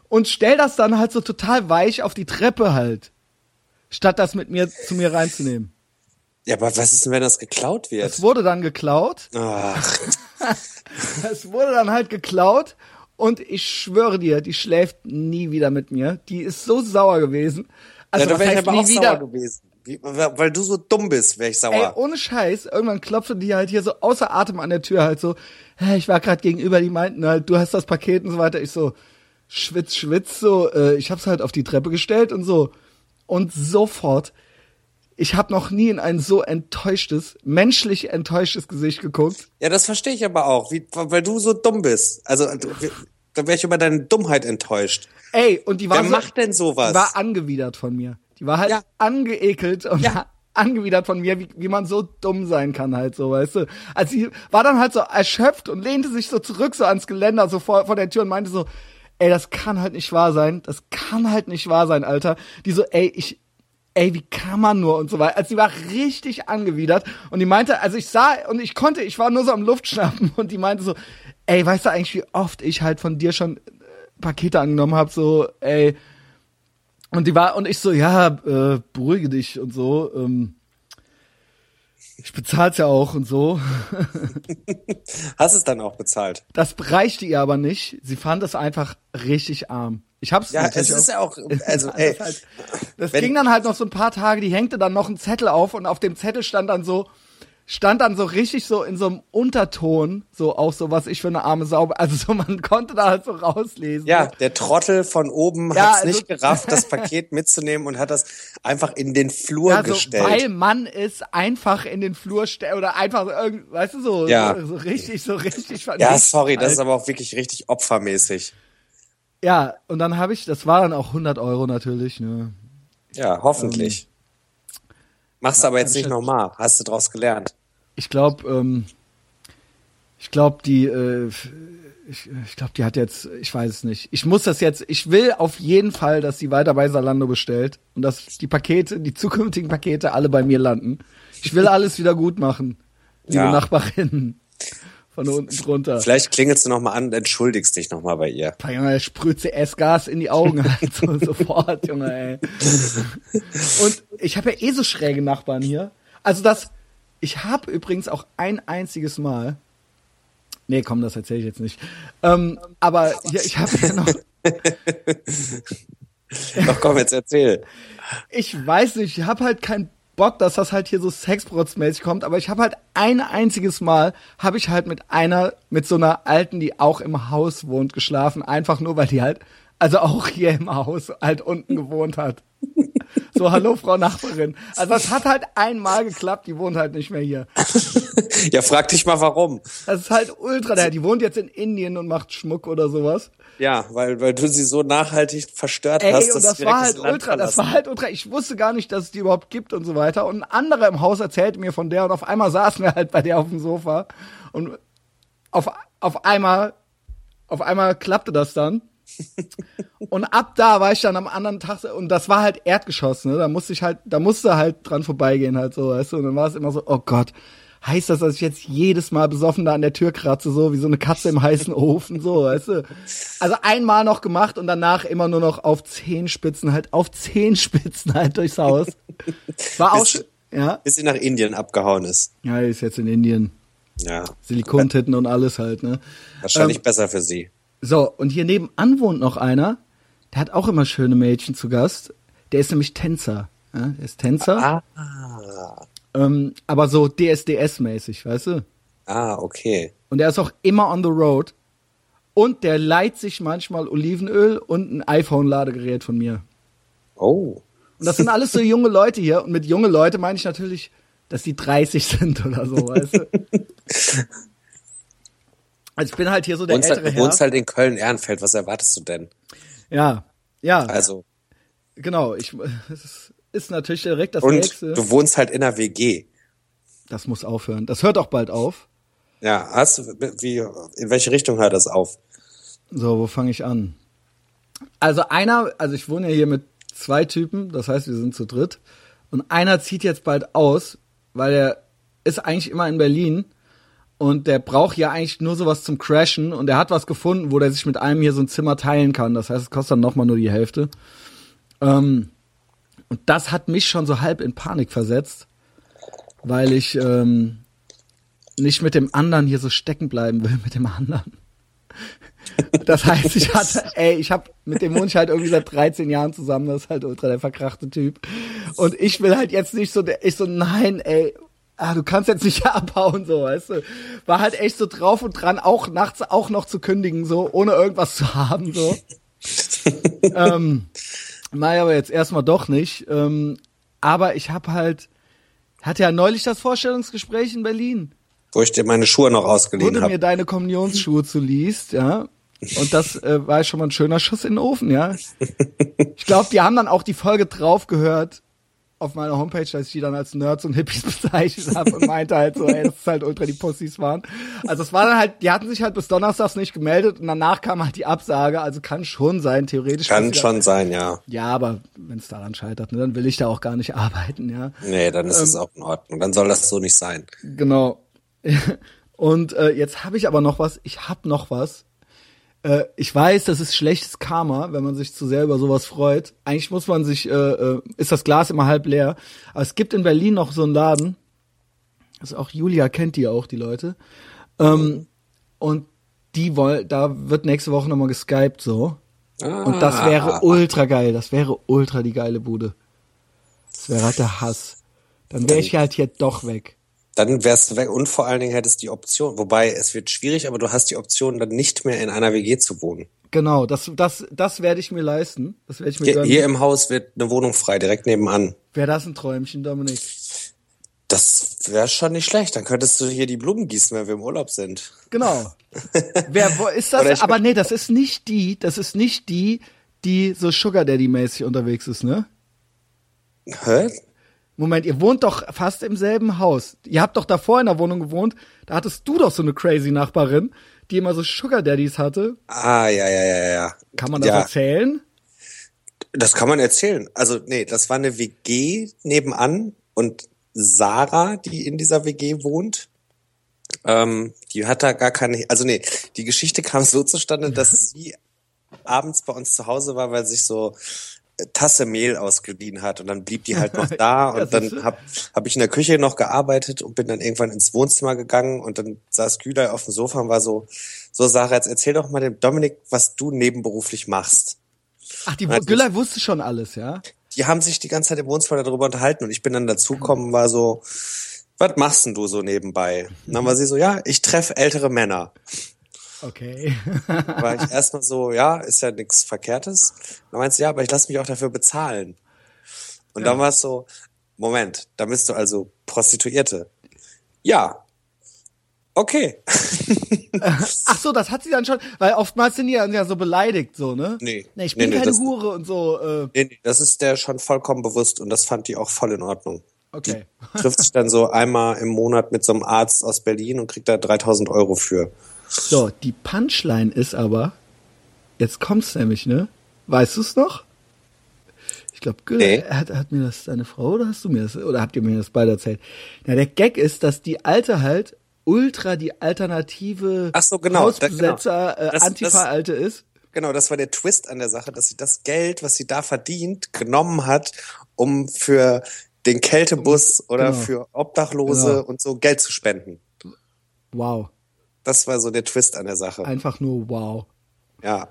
Und stell das dann halt so total weich auf die Treppe halt. Statt das mit mir zu mir reinzunehmen. Ja, aber was ist denn, wenn das geklaut wird? Es wurde dann geklaut. Ach, Es wurde dann halt geklaut und ich schwöre dir, die schläft nie wieder mit mir. Die ist so sauer gewesen. Also ja, da wäre ich aber nie auch wieder? sauer gewesen. Wie, weil du so dumm bist, wäre ich Ey, sauer. ohne Scheiß, irgendwann klopfte die halt hier so außer Atem an der Tür halt so, ich war gerade gegenüber, die meinten halt, du hast das Paket und so weiter. Ich so, schwitz, schwitz, so, äh, ich hab's halt auf die Treppe gestellt und so. Und sofort, ich habe noch nie in ein so enttäuschtes, menschlich enttäuschtes Gesicht geguckt. Ja, das verstehe ich aber auch, wie, weil du so dumm bist. Also, da wäre ich über deine Dummheit enttäuscht. Ey, und die war Wer so, macht denn sowas? Die war angewidert von mir. Die war halt Ja. angeekelt und Ja. angewidert von mir, wie, wie man so dumm sein kann halt so, weißt du. Also sie war dann halt so erschöpft und lehnte sich so zurück so ans Geländer so vor, vor der Tür und meinte so, ey, das kann halt nicht wahr sein. Das kann halt nicht wahr sein, Alter. Die so, ey, ich, ey, wie kann man nur und so weiter. Also sie war richtig angewidert und die meinte, also ich sah und ich konnte, ich war nur so am Luftschnappen und die meinte so, ey, weißt du eigentlich, wie oft ich halt von dir schon äh, Pakete angenommen habe, so, ey, und die war, und ich so, ja, äh, beruhige dich und so. Ähm, ich bezahl's ja auch und so. Hast es dann auch bezahlt? Das reichte ihr aber nicht. Sie fand es einfach richtig arm. Ich hab's Ja, es ist ja auch, also, das ey, halt, das ging dann halt noch so ein paar Tage, die hängte dann noch ein Zettel auf und auf dem Zettel stand dann so, stand dann so richtig so in so einem Unterton, so auch so, was ich für eine arme Sau, also so, man konnte da halt so rauslesen. ja, der Trottel von oben Ja, hat's also- nicht gerafft, das Paket mitzunehmen und hat das einfach in den Flur Ja, so, gestellt. weil man es einfach in den Flur stellt oder einfach so weißt du, so, Ja. so, so richtig, so richtig. ja, sorry, das ist halt. aber auch wirklich richtig opfermäßig. Ja, und dann habe ich, das war dann auch 100 Euro natürlich, ne. Ja, hoffentlich. Machst du aber jetzt nicht halt- nochmal. Hast du draus gelernt. Ich glaube, ähm, ich glaube, die, äh, ich, ich glaube, die hat jetzt, ich weiß es nicht. Ich muss das jetzt, ich will auf jeden Fall, dass sie weiter bei Salando bestellt und dass die Pakete, die zukünftigen Pakete alle bei mir landen. Ich will alles wieder gut machen, liebe Ja. Nachbarin. Von unten drunter. Vielleicht klingelst du nochmal an und entschuldigst dich nochmal bei ihr. Boah, Junge, sprüht CS-Gas in die Augen halt so sofort, Junge, ey. Und ich habe ja eh so schräge Nachbarn hier. Also das, ich habe übrigens auch ein einziges Mal, nee, komm, das erzähle ich jetzt nicht. Ähm, aber hier, ich habe ja noch, Doch komm, jetzt erzähl. ich weiß nicht, ich habe halt keinen Bock, dass das halt hier so sexbrotzmäßig kommt, aber ich habe halt ein einziges Mal, habe ich halt mit einer, mit so einer Alten, die auch im Haus wohnt, geschlafen, einfach nur, weil die halt, also auch hier im Haus halt unten gewohnt hat. So, hallo Frau Nachbarin. Also das hat halt einmal geklappt, die wohnt halt nicht mehr hier. Ja, frag dich mal warum. Das ist halt ultra, der, die wohnt jetzt in Indien und macht Schmuck oder sowas. Ja, weil, weil du sie so nachhaltig verstört Ey, hast, und das war halt das ultra, das verlassen. war halt ultra. Ich wusste gar nicht, dass es die überhaupt gibt und so weiter. Und ein anderer im Haus erzählte mir von der und auf einmal saßen wir halt bei der auf dem Sofa und auf, auf einmal, auf einmal klappte das dann. Und ab da war ich dann am anderen Tag und das war halt Erdgeschoss, ne? Da musste ich halt, da musste halt dran vorbeigehen halt so, weißt du? Und dann war es immer so, oh Gott, heißt das, dass ich jetzt jedes Mal besoffen da an der Tür kratze, so wie so eine Katze im heißen Ofen, so, weißt du? Also einmal noch gemacht und danach immer nur noch auf Zehenspitzen, halt auf Zehenspitzen halt durchs Haus. War auch, Bis- ja? Bis sie nach Indien abgehauen ist. Ja, ist jetzt in Indien. Ja. Silikontitten und alles halt, ne? Wahrscheinlich Ähm, besser für sie. So, und hier nebenan wohnt noch einer, der hat auch immer schöne Mädchen zu Gast. Der ist nämlich Tänzer. Ja, der ist Tänzer, Ah, ähm, aber so DSDS-mäßig, weißt du? ah, okay. Und der ist auch immer on the road. Und der leiht sich manchmal Olivenöl und ein iPhone-Ladegerät von mir. Oh. Und das sind alles so junge Leute hier. Und mit junge Leute meine ich natürlich, dass die 30 sind oder so, weißt du? Also ich bin halt hier so der Wohnst ältere halt, Herr. wohnst halt in Köln-Ehrenfeld. Was erwartest du denn? ja, ja, Also, genau. Ich, es ist, ist natürlich direkt das und nächste. du wohnst halt in einer WG. Das muss aufhören. Das hört auch bald auf. Ja, hast du, wie, in welche Richtung hört das auf? So, wo fange ich an? Also einer, also ich wohne ja hier mit zwei Typen, das heißt, wir sind zu dritt. Und einer zieht jetzt bald aus, weil er ist eigentlich immer in Berlin und der braucht ja eigentlich nur sowas zum Crashen und er hat was gefunden, wo der sich mit einem hier so ein Zimmer teilen kann. Das heißt, es kostet dann nochmal nur die Hälfte. Ähm, und das hat mich schon so halb in Panik versetzt, weil ich ähm, nicht mit dem anderen hier so stecken bleiben will, mit dem anderen. Das heißt, ich hatte, ey, ich hab mit dem wohne ich halt irgendwie seit 13 Jahren zusammen, das ist halt ultra der verkrachte Typ. Und ich will halt jetzt nicht so, der, ich so, nein, ey, ah, du kannst jetzt nicht abhauen, so, weißt du. War halt echt so drauf und dran, auch nachts auch noch zu kündigen, so, ohne irgendwas zu haben, so. ähm, naja, aber jetzt erstmal doch nicht. Ähm, aber ich habe halt, hatte ja neulich das Vorstellungsgespräch in Berlin. Wo ich dir meine Schuhe noch ausgeliehen habe. Wo du mir deine Kommunionsschuhe zuliest, ja. Und das äh, war schon mal ein schöner Schuss in den Ofen, ja. Ich glaube, die haben dann auch die Folge drauf gehört auf meiner Homepage, dass ich die dann als Nerds und Hippies bezeichnet habe und meinte halt so, ey, das ist halt ultra die Pussys waren. Also es war dann halt, die hatten sich halt bis Donnerstags nicht gemeldet und danach kam halt die Absage, also kann schon sein, theoretisch. Kann schon sein, ja. Ja, aber wenn es daran scheitert, ne, dann will ich da auch gar nicht arbeiten, ja. Nee, dann ist ähm, es auch in Ordnung, dann soll das so nicht sein. Genau. Und äh, jetzt habe ich aber noch was, ich hab noch was, äh, ich weiß, das ist schlechtes Karma, wenn man sich zu sehr über sowas freut. Eigentlich muss man sich, äh, äh, ist das Glas immer halb leer. Aber es gibt in Berlin noch so einen Laden. Also auch Julia kennt die auch, die Leute. Ähm, und die wollen, da wird nächste Woche nochmal geskypt so. Ah. Und das ah. wäre ultra geil. Das wäre ultra die geile Bude. Das wäre halt der Hass. Dann wäre ich halt hier doch weg dann wärst du weg und vor allen Dingen hättest die Option, wobei es wird schwierig, aber du hast die Option, dann nicht mehr in einer WG zu wohnen. Genau, das, das, das werde ich mir leisten. Das werde ich mir hier, hier im Haus wird eine Wohnung frei, direkt nebenan. Wäre das ein Träumchen, Dominik? Das wäre schon nicht schlecht. Dann könntest du hier die Blumen gießen, wenn wir im Urlaub sind. Genau. Wer, wo ist das? Aber nee, das ist nicht die, das ist nicht die, die so Sugar Daddy mäßig unterwegs ist, ne? Hä? Moment, ihr wohnt doch fast im selben Haus. Ihr habt doch davor in der Wohnung gewohnt. Da hattest du doch so eine crazy Nachbarin, die immer so Sugar Daddies hatte. Ah, ja, ja, ja, ja. Kann man das ja. erzählen? Das kann man erzählen. Also, nee, das war eine WG nebenan und Sarah, die in dieser WG wohnt, ähm, die hat da gar keine, also nee, die Geschichte kam so zustande, dass sie abends bei uns zu Hause war, weil sich so Tasse Mehl ausgeliehen hat und dann blieb die halt noch da und dann hab, hab ich in der Küche noch gearbeitet und bin dann irgendwann ins Wohnzimmer gegangen und dann saß Güler auf dem Sofa und war so, so Sarah, jetzt erzähl doch mal dem Dominik, was du nebenberuflich machst. Ach, die Güller wusste schon alles, ja? Die haben sich die ganze Zeit im Wohnzimmer darüber unterhalten und ich bin dann dazugekommen, war so, was machst denn du so nebenbei? Und dann war sie so, ja, ich treffe ältere Männer. Okay. war ich erstmal so, ja, ist ja nichts Verkehrtes. Dann meinst du, ja, aber ich lasse mich auch dafür bezahlen. Und ja. dann war es so, Moment, da bist du also Prostituierte. Ja. Okay. Ach so, das hat sie dann schon, weil oftmals sind die ja so beleidigt, so, ne? Nee. Nee, ich bin nee, keine nee, Hure und so. Äh. Nee, nee, das ist der schon vollkommen bewusst und das fand die auch voll in Ordnung. Okay. Die trifft sich dann so einmal im Monat mit so einem Arzt aus Berlin und kriegt da 3000 Euro für. So, die Punchline ist aber, jetzt kommt's nämlich, ne? Weißt du's noch? Ich glaube, nee. hat, hat mir das deine Frau oder hast du mir das oder habt ihr mir das beide erzählt? Na, der Gag ist, dass die alte halt ultra die alternative Ach so, genau, Hausbesetzer genau. Äh, Antifa-Alte ist. Genau, das war der Twist an der Sache, dass sie das Geld, was sie da verdient, genommen hat, um für den Kältebus oder genau. für Obdachlose genau. und so Geld zu spenden. Wow. Das war so der Twist an der Sache. Einfach nur wow. Ja.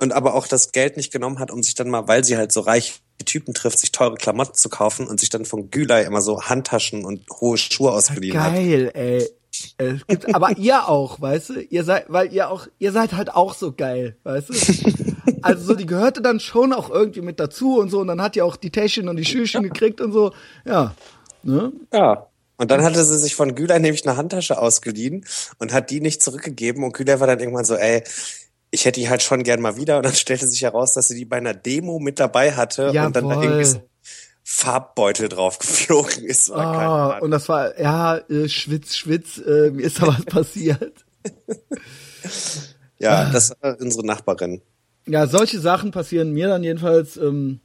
Und aber auch das Geld nicht genommen hat, um sich dann mal, weil sie halt so reiche Typen trifft, sich teure Klamotten zu kaufen und sich dann von Gülay immer so Handtaschen und hohe Schuhe ausgeliehen hat. Geil, ey. Es gibt, aber ihr auch, weißt du? Ihr seid, weil ihr auch, ihr seid halt auch so geil, weißt du? Also so, die gehörte dann schon auch irgendwie mit dazu und so und dann hat ihr auch die Täschchen und die Schüchen gekriegt und so. Ja. Ne? Ja. Und dann hatte sie sich von Güler nämlich eine Handtasche ausgeliehen und hat die nicht zurückgegeben. Und Güler war dann irgendwann so, ey, ich hätte die halt schon gern mal wieder. Und dann stellte sich heraus, dass sie die bei einer Demo mit dabei hatte Jawohl. und dann da irgendwie so Farbbeutel drauf geflogen ist. War oh, und das war, ja, äh, Schwitz, Schwitz, äh, mir ist da was passiert. ja, das war unsere Nachbarin. Ja, solche Sachen passieren mir dann jedenfalls. Ähm,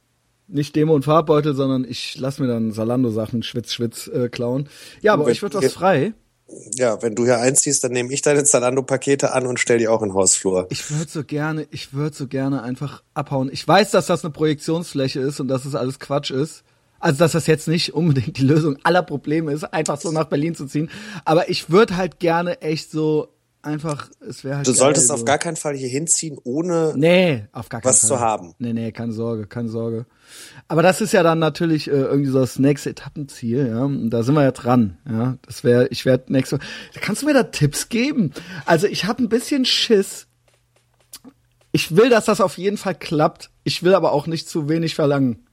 nicht Demo und Farbbeutel, sondern ich lass mir dann Salando-Sachen Schwitz, Schwitz äh, klauen. Ja, aber ich würde das frei. Ja, wenn du hier einziehst, dann nehme ich deine Zalando-Pakete an und stell die auch in den Hausflur. Ich würde so gerne, ich würde so gerne einfach abhauen. Ich weiß, dass das eine Projektionsfläche ist und dass es das alles Quatsch ist. Also, dass das jetzt nicht unbedingt die Lösung aller Probleme ist, einfach so nach Berlin zu ziehen. Aber ich würde halt gerne echt so einfach, es wäre halt. Du geil, solltest so. auf gar keinen Fall hier hinziehen, ohne Nee, auf gar keinen was Fall. zu haben. Nee, nee, keine Sorge, keine Sorge. Aber das ist ja dann natürlich äh, irgendwie so das nächste Etappenziel, ja. Und da sind wir ja dran, ja. Das wäre, ich werde nächste Kannst du mir da Tipps geben? Also ich habe ein bisschen Schiss. Ich will, dass das auf jeden Fall klappt. Ich will aber auch nicht zu wenig verlangen.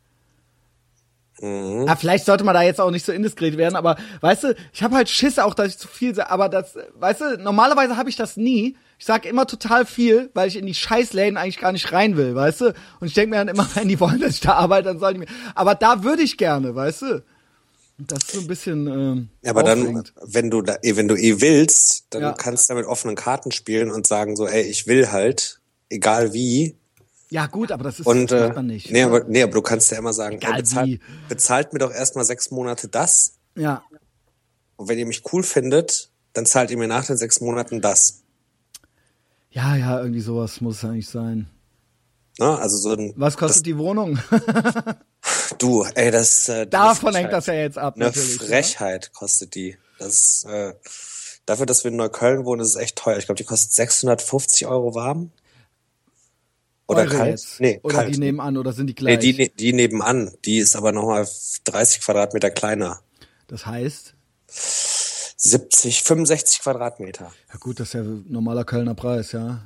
Mhm. Ja, vielleicht sollte man da jetzt auch nicht so indiskret werden, aber weißt du, ich habe halt Schiss auch, dass ich zu viel sage, aber das, weißt du, normalerweise habe ich das nie. Ich sag immer total viel, weil ich in die Scheißläden eigentlich gar nicht rein will, weißt du? Und ich denke mir dann immer, wenn die wollen, dass ich da arbeite, dann sollen die mir. Aber da würde ich gerne, weißt du? Das ist so ein bisschen. Ähm, Ja, aber dann, aufregend. wenn du da, eh, wenn du eh willst, dann Ja. kannst du da mit offenen Karten spielen und sagen so, ey, ich will halt, egal wie. Ja, gut, aber das ist Und das äh, macht man nicht. nee, aber nee, aber du kannst ja immer sagen, ey, bezahlt, bezahlt mir doch erstmal sechs Monate das. ja. Und wenn ihr mich cool findet, dann zahlt ihr mir nach den sechs Monaten das. Ja, ja, irgendwie sowas muss es eigentlich sein. Ne? Also so ein Was kostet die Wohnung? das, du, ey, das äh, Davon hängt das ja jetzt ab, Eine natürlich. Frechheit kostet die. Das äh, dafür, dass wir in Neukölln wohnen, ist es echt teuer. Ich glaube, die kostet 650 Euro warm. Oder Eure kalt? Jetzt. Nee, oder kalt. die nebenan oder sind die nee, gleich? die, ne- die nebenan, die ist aber nochmal 30 Quadratmeter kleiner. das heißt, 70, 65 Quadratmeter. ja gut, das ist ja normaler Kölner Preis, ja.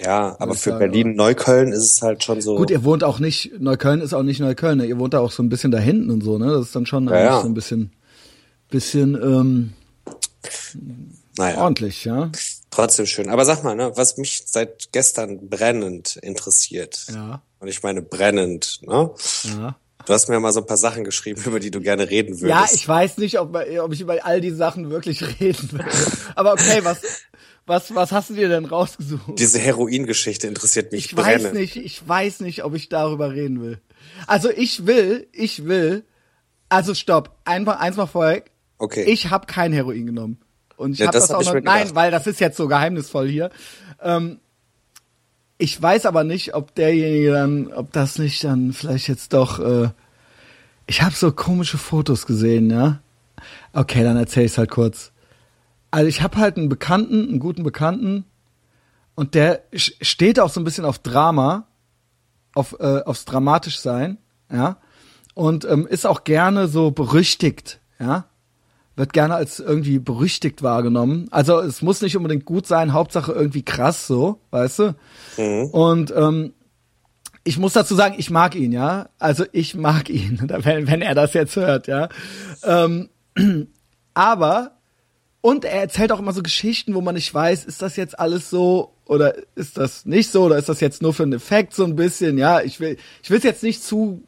Ja, aber für sagen, Berlin Neukölln ist es halt schon so. Gut, ihr wohnt auch nicht, Neukölln ist auch nicht Neukölln, ne? ihr wohnt da auch so ein bisschen da hinten und so, ne? Das ist dann schon eigentlich ja. so ein bisschen, bisschen ähm, naja, ordentlich, ja. Trotzdem schön. Aber sag mal, ne, was mich seit gestern brennend interessiert. Ja. Und ich meine brennend, ne? Ja. Du hast mir mal so ein paar Sachen geschrieben, über die du gerne reden würdest. Ja, ich weiß nicht, ob, ob ich über all die Sachen wirklich reden will. Aber okay, was, was, was hast du dir denn rausgesucht? Diese Heroingeschichte interessiert mich Ich weiß brennend. nicht, ich weiß nicht, ob ich darüber reden will. Also ich will, ich will, also stopp, einfach eins mal vorweg. Okay. Ich habe kein Heroin genommen. Und ich Ja, habe das das, hab auch ich noch, nein, weil das ist jetzt so geheimnisvoll hier. Ähm, ich weiß aber nicht, ob derjenige dann, ob das nicht dann vielleicht jetzt doch, äh, ich habe so komische Fotos gesehen, ja. Okay, dann erzähl ich's halt kurz. Also ich habe halt einen Bekannten, einen guten Bekannten, und der steht auch so ein bisschen auf Drama, auf äh, aufs dramatisch sein, ja, und ähm, ist auch gerne so berüchtigt, ja, wird gerne als irgendwie berüchtigt wahrgenommen. Also es muss nicht unbedingt gut sein, Hauptsache irgendwie krass, so, weißt du. Und ähm, ich muss dazu sagen, ich mag ihn, ja. Also ich mag ihn, wenn, wenn er das jetzt hört, ja. Ähm, aber und er erzählt auch immer so Geschichten, wo man nicht weiß, ist das jetzt alles so oder ist das nicht so oder ist das jetzt nur für einen Effekt so ein bisschen, ja. Ich will, ich will es jetzt nicht zu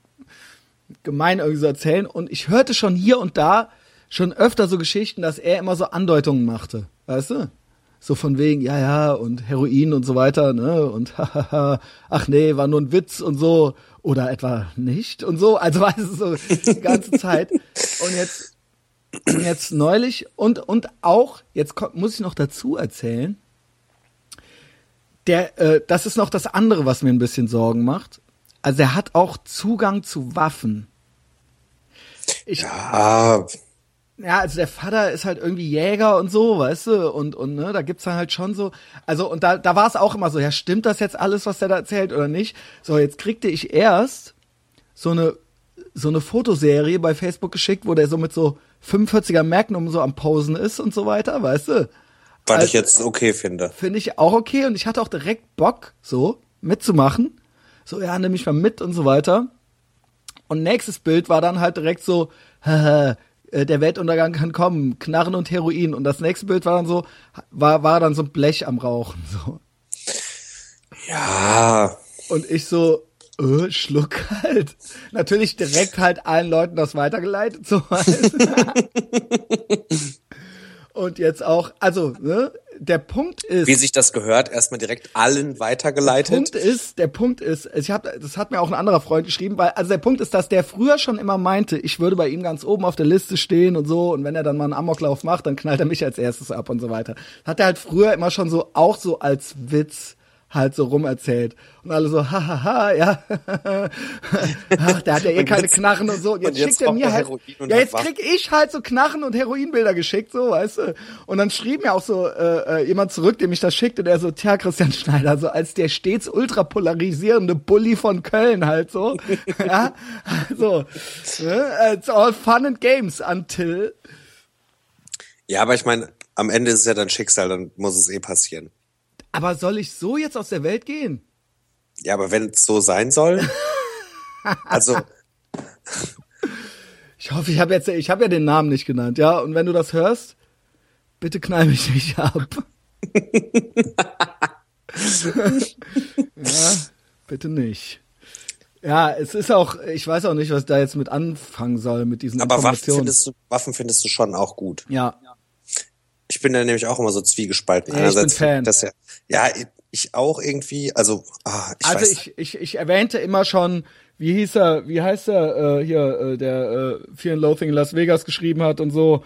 gemein irgendwie so erzählen und ich hörte schon hier und da schon öfter so Geschichten, dass er immer so Andeutungen machte, weißt du? So von wegen, ja, ja, und Heroin und so weiter, ne? Und hahaha, ach nee, war nur ein Witz und so. Oder etwa nicht und so. Also weißt du, so die ganze Zeit. Und jetzt, jetzt neulich und, und auch, jetzt muss ich noch dazu erzählen, der, äh, das ist noch das andere, was mir ein bisschen Sorgen macht. Also er hat auch Zugang zu Waffen. Ich, Ah, ja, also der Vater ist halt irgendwie Jäger und so, weißt du, und, und ne, da gibt's dann halt schon so, also und da, da war es auch immer so, ja, stimmt das jetzt alles, was der da erzählt oder nicht? So, jetzt kriegte ich erst so eine, so eine Fotoserie bei Facebook geschickt, wo der so mit so 45er Magnum so am Posen ist und so weiter, weißt du? was Also- ich jetzt okay finde. Finde ich auch okay und ich hatte auch direkt Bock, so mitzumachen. So, ja, nimm mich mal mit und so weiter. Und nächstes Bild war dann halt direkt so, äh, der Weltuntergang kann kommen, Knarren und Heroin. Und das nächste Bild war dann so, war, war dann so ein Blech am Rauchen, so. Ja, Und ich so, äh, Schluck halt. Natürlich direkt halt allen Leuten das weitergeleitet, so halt. Und jetzt auch, also, ne, der Punkt ist. wie sich das gehört, erstmal direkt allen weitergeleitet. Punkt ist, der Punkt ist, ich hab, das hat mir auch ein anderer Freund geschrieben, weil, also der Punkt ist, dass der früher schon immer meinte, ich würde bei ihm ganz oben auf der Liste stehen und so, und wenn er dann mal einen Amoklauf macht, dann knallt er mich als erstes ab und so weiter. Hat er halt früher immer schon so, auch so als Witz, halt so rum erzählt. Und alle so, hahaha, ja. Ach, der hat ja eh keine Knarren und so. Und jetzt, Und jetzt schickt er mir halt, ja, jetzt krieg ich halt so Knarren und Heroinbilder geschickt, so, weißt du. Und dann schrieb mir auch so äh, äh, jemand zurück, dem ich das schickte, der so, tja, Christian Schneider, so als der stets ultra polarisierende Bully von Köln halt so. ja, so. Ne? It's all fun and games until Ja, aber ich meine, am Ende ist es ja dann Schicksal, dann muss es eh passieren. Aber soll ich so jetzt aus der Welt gehen? Ja, aber wenn es so sein soll, also Ich hoffe, ich habe jetzt, ich habe ja den Namen nicht genannt, ja. Und wenn du das hörst, bitte knall mich nicht ab. ja, bitte nicht. Ja, es ist auch, ich weiß auch nicht, was da jetzt mit anfangen soll mit diesen aber Waffen Informationen. findest du, Waffen findest du schon auch gut. ja, Ich bin da nämlich auch immer so zwiegespalten. Ja, ich bin Fan. Das ja, ja, ich auch irgendwie, also ah, ich also ich, ich, ich erwähnte immer schon, wie hieß er, wie heißt er äh, hier, äh, der äh, Fear and Loathing in Las Vegas geschrieben hat und so.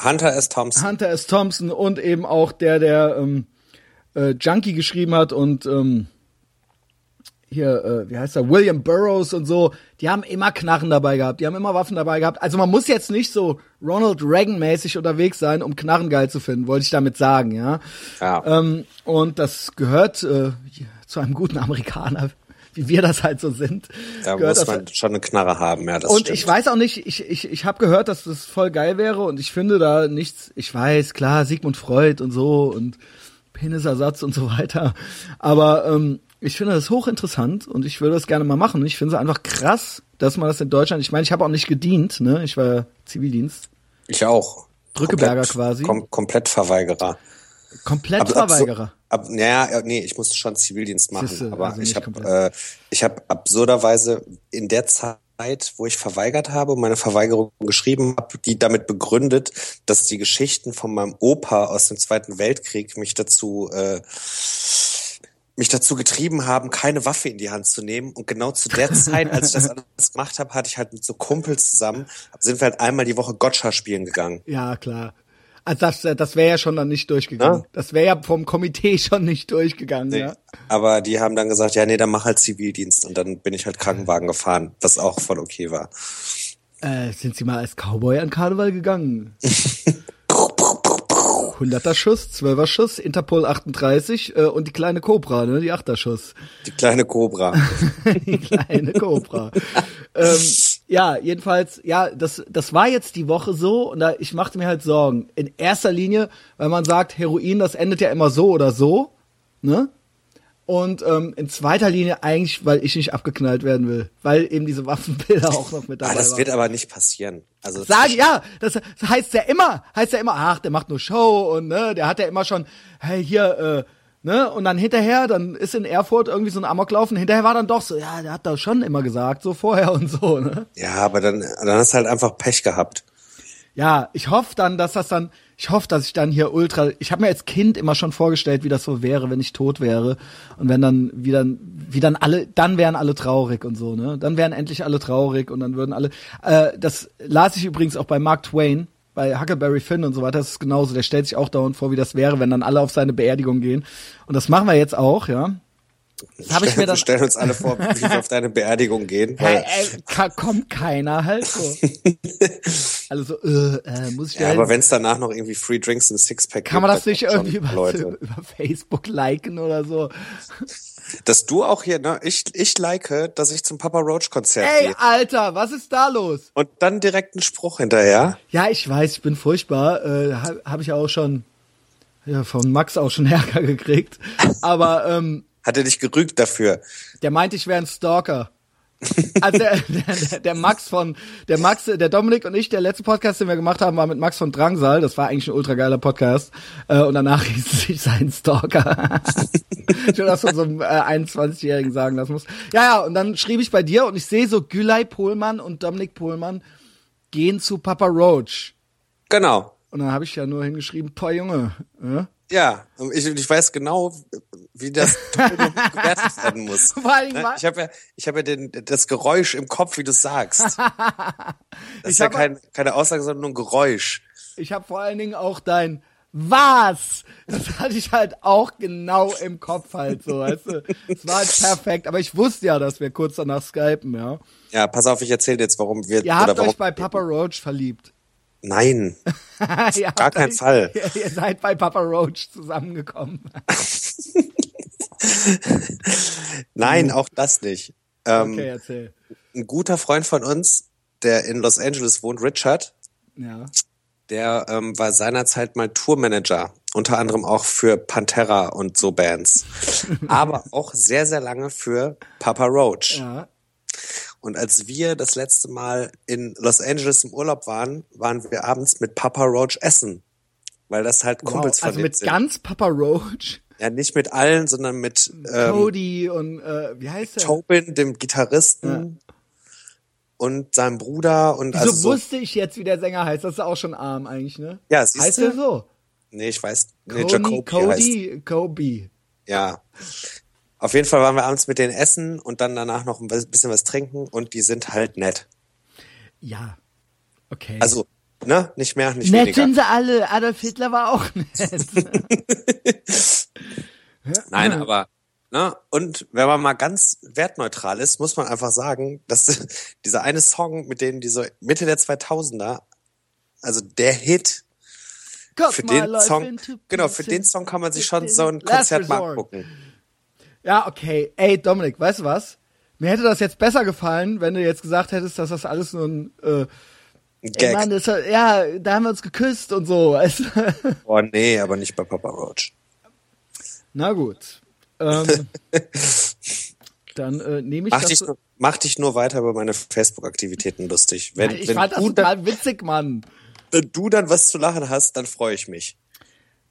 Hunter S. Thompson. Hunter S. Thompson und eben auch der, der ähm, äh, Junkie geschrieben hat und ähm, hier, äh, wie heißt er, William Burroughs und so, die haben immer Knarren dabei gehabt, die haben immer Waffen dabei gehabt. Also man muss jetzt nicht so Ronald Reagan-mäßig unterwegs sein, um Knarren geil zu finden, wollte ich damit sagen, ja. Ja. Ähm, und das gehört äh, zu einem guten Amerikaner, wie wir das halt so sind. da gehört muss man schon eine Knarre haben, ja, das und stimmt. ich weiß auch nicht, ich, ich, ich habe gehört, dass das voll geil wäre und ich finde da nichts, ich weiß, klar, Sigmund Freud und so und Penisersatz und so weiter. Aber ähm, ich finde das hochinteressant und ich würde das gerne mal machen. Ich finde es einfach krass, dass man das in Deutschland, ich meine, ich habe auch nicht gedient, ne? Ich war Zivildienst. ich auch. Drückeberger Komplett- quasi. Kom komplett Verweigerer. Komplett Ab- Verweigerer. Ab, naja, ja, nee, ich musste schon Zivildienst machen, Siehste, aber also ich habe äh, ich habe absurderweise in der Zeit, wo ich verweigert habe, meine Verweigerung geschrieben habe, die damit begründet, dass die Geschichten von meinem Opa aus dem Zweiten Weltkrieg mich dazu äh, mich dazu getrieben haben, keine Waffe in die Hand zu nehmen. Und genau zu der Zeit, als ich das alles gemacht habe, hatte ich halt mit so Kumpels zusammen, sind wir halt einmal die Woche Gotcha spielen gegangen. Ja, klar. Also das, das wäre ja schon dann nicht durchgegangen. Ja? Das wäre ja vom Komitee schon nicht durchgegangen, Nee. ja. Aber die haben dann gesagt, ja, nee, dann mach halt Zivildienst. Und dann bin ich halt Krankenwagen gefahren, was auch voll okay war. Äh, sind Sie mal als Cowboy an Karneval gegangen? 100er Schuss, 12er Schuss, Interpol 38 äh, und die kleine Cobra, ne, die 8er Schuss. Die kleine Cobra. die kleine Cobra. ähm, ja, jedenfalls, ja, das, das war jetzt die Woche so und da, ich machte mir halt Sorgen. In erster Linie, weil man sagt, Heroin, das endet ja immer so oder so, ne? Und ähm, in zweiter Linie eigentlich, weil ich nicht abgeknallt werden will, weil eben diese Waffenbilder auch noch mit dabei Ah, das waren. wird aber nicht passieren. Also Sag ja, das heißt ja immer, heißt ja immer, ach, der macht nur Show und ne, der hat ja immer schon, hey, hier, äh, ne, und dann hinterher, dann ist in Erfurt irgendwie so ein Amoklauf und hinterher war dann doch so, ja, der hat da schon immer gesagt, so vorher und so, ne. ja, aber dann, dann hast du halt einfach Pech gehabt. Ja, ich hoffe dann, dass das dann, ich hoffe, dass ich dann hier ultra, ich habe mir als Kind immer schon vorgestellt, wie das so wäre, wenn ich tot wäre und wenn dann, wie dann, wie dann alle, dann wären alle traurig und so, ne? Dann wären endlich alle traurig und dann würden alle, äh, das las ich übrigens auch bei Mark Twain, bei Huckleberry Finn und so weiter, das ist genauso, der stellt sich auch dauernd vor, wie das wäre, wenn dann alle auf seine Beerdigung gehen und das machen wir jetzt auch, ja? Habe ich mir wir dann, stellen uns alle vor, wie wir auf deine Beerdigung gehen. Äh, ka- kommt keiner halt so. Alle so, äh, äh, muss ich ja, aber wenn es danach noch irgendwie Free Drinks und Sixpack Kann man gibt, das nicht irgendwie über, Leute. über Facebook liken oder so? Dass du auch hier, ne, ich, ich like, dass ich zum Papa Roach Konzert Ey, gehe. Alter, was ist da los? Und dann direkt einen Spruch hinterher. Ja, ich weiß, ich bin furchtbar. Äh, Habe hab ich auch schon ja, von Max auch schon Ärger gekriegt. Aber ähm, Hat er dich gerügt dafür? der meinte, ich wäre ein Stalker. Also der, der, der Max von, der Max, der Dominik und ich, der letzte Podcast, den wir gemacht haben, war mit Max von Drangsal. Das war eigentlich ein ultra geiler Podcast. Äh, und danach hieß es, ich sei ein Stalker. würde das von so einem äh, 21-Jährigen sagen lassen muss. Ja, ja, und dann schrieb ich bei dir und ich sehe so Gülay Pohlmann und Dominik Pohlmann gehen zu Papa Roach. Genau. Und dann habe ich ja nur hingeschrieben, boah Junge, äh? Ja, ich, ich weiß genau, wie das gewertet werden muss. Vor allen Dingen Ne? Ich habe ja, ich habe ja den, das Geräusch im Kopf, wie du sagst. Das ist ja hab- kein, keine Aussage, sondern nur ein Geräusch. Ich habe vor allen Dingen auch dein Was? Das hatte ich halt auch genau im Kopf halt so, weißt du. Es war halt perfekt, aber ich wusste ja, dass wir kurz danach skypen, ja. Ja, pass auf, ich erzähle jetzt, warum wir. Ihr habt warum, euch bei Papa Roach verliebt. Nein, habt gar keinen euch- Fall. Ihr, ihr seid bei Papa Roach zusammengekommen. Nein, auch das nicht. Ähm, Okay, erzähl. Ein guter Freund von uns, der in Los Angeles wohnt, Richard, Ja. der ähm, war seinerzeit mal Tourmanager, unter anderem auch für Pantera und so Bands, aber auch sehr, sehr lange für Papa Roach. Ja. Und als wir das letzte Mal in Los Angeles im Urlaub waren, waren wir abends mit Papa Roach essen. Weil das halt Wow. Kumpels von Also denen mit sind. ganz Papa Roach, Ja, nicht mit allen, sondern mit ähm, Cody und äh, wie heißt der? Tobin, dem Gitarristen und seinem Bruder und Wieso also so, wusste ich jetzt, wie der Sänger heißt? Das ist auch schon arm eigentlich, ne? Ja, siehst heißt du? der so? nee, ich weiß, nee, Cody, Jacoby heißt. Cody, Kobe. Ja. Auf jeden Fall waren wir abends mit denen essen und dann danach noch ein bisschen was trinken und die sind halt nett. Ja. Okay. Also, ne, nicht mehr, nicht nett weniger. sind sie alle. Adolf Hitler war auch nett. Nein, aber ne, und wenn man mal ganz wertneutral ist, muss man einfach sagen, dass dieser eine Song, mit dem diese Mitte der 2000er, also der Hit, Cut für den Song, genau, für den Song kann man sich schon in so ein Konzert mal resort. gucken. Ja, okay. Ey, Dominik, weißt du was? Mir hätte das jetzt besser gefallen, wenn du jetzt gesagt hättest, dass das alles nur ein äh, Gag. Mann, das, ja, da haben wir uns geküsst und so. Weißt du? Oh nee, aber nicht bei Papa Roach. Na gut. Ähm, dann äh, nehme ich Mach das. dich, nur- mach dich nur weiter über meine Facebook-Aktivitäten lustig. Wenn, ich wenn, fand das total witzig, Mann. wenn du dann was zu lachen hast, dann freue ich mich.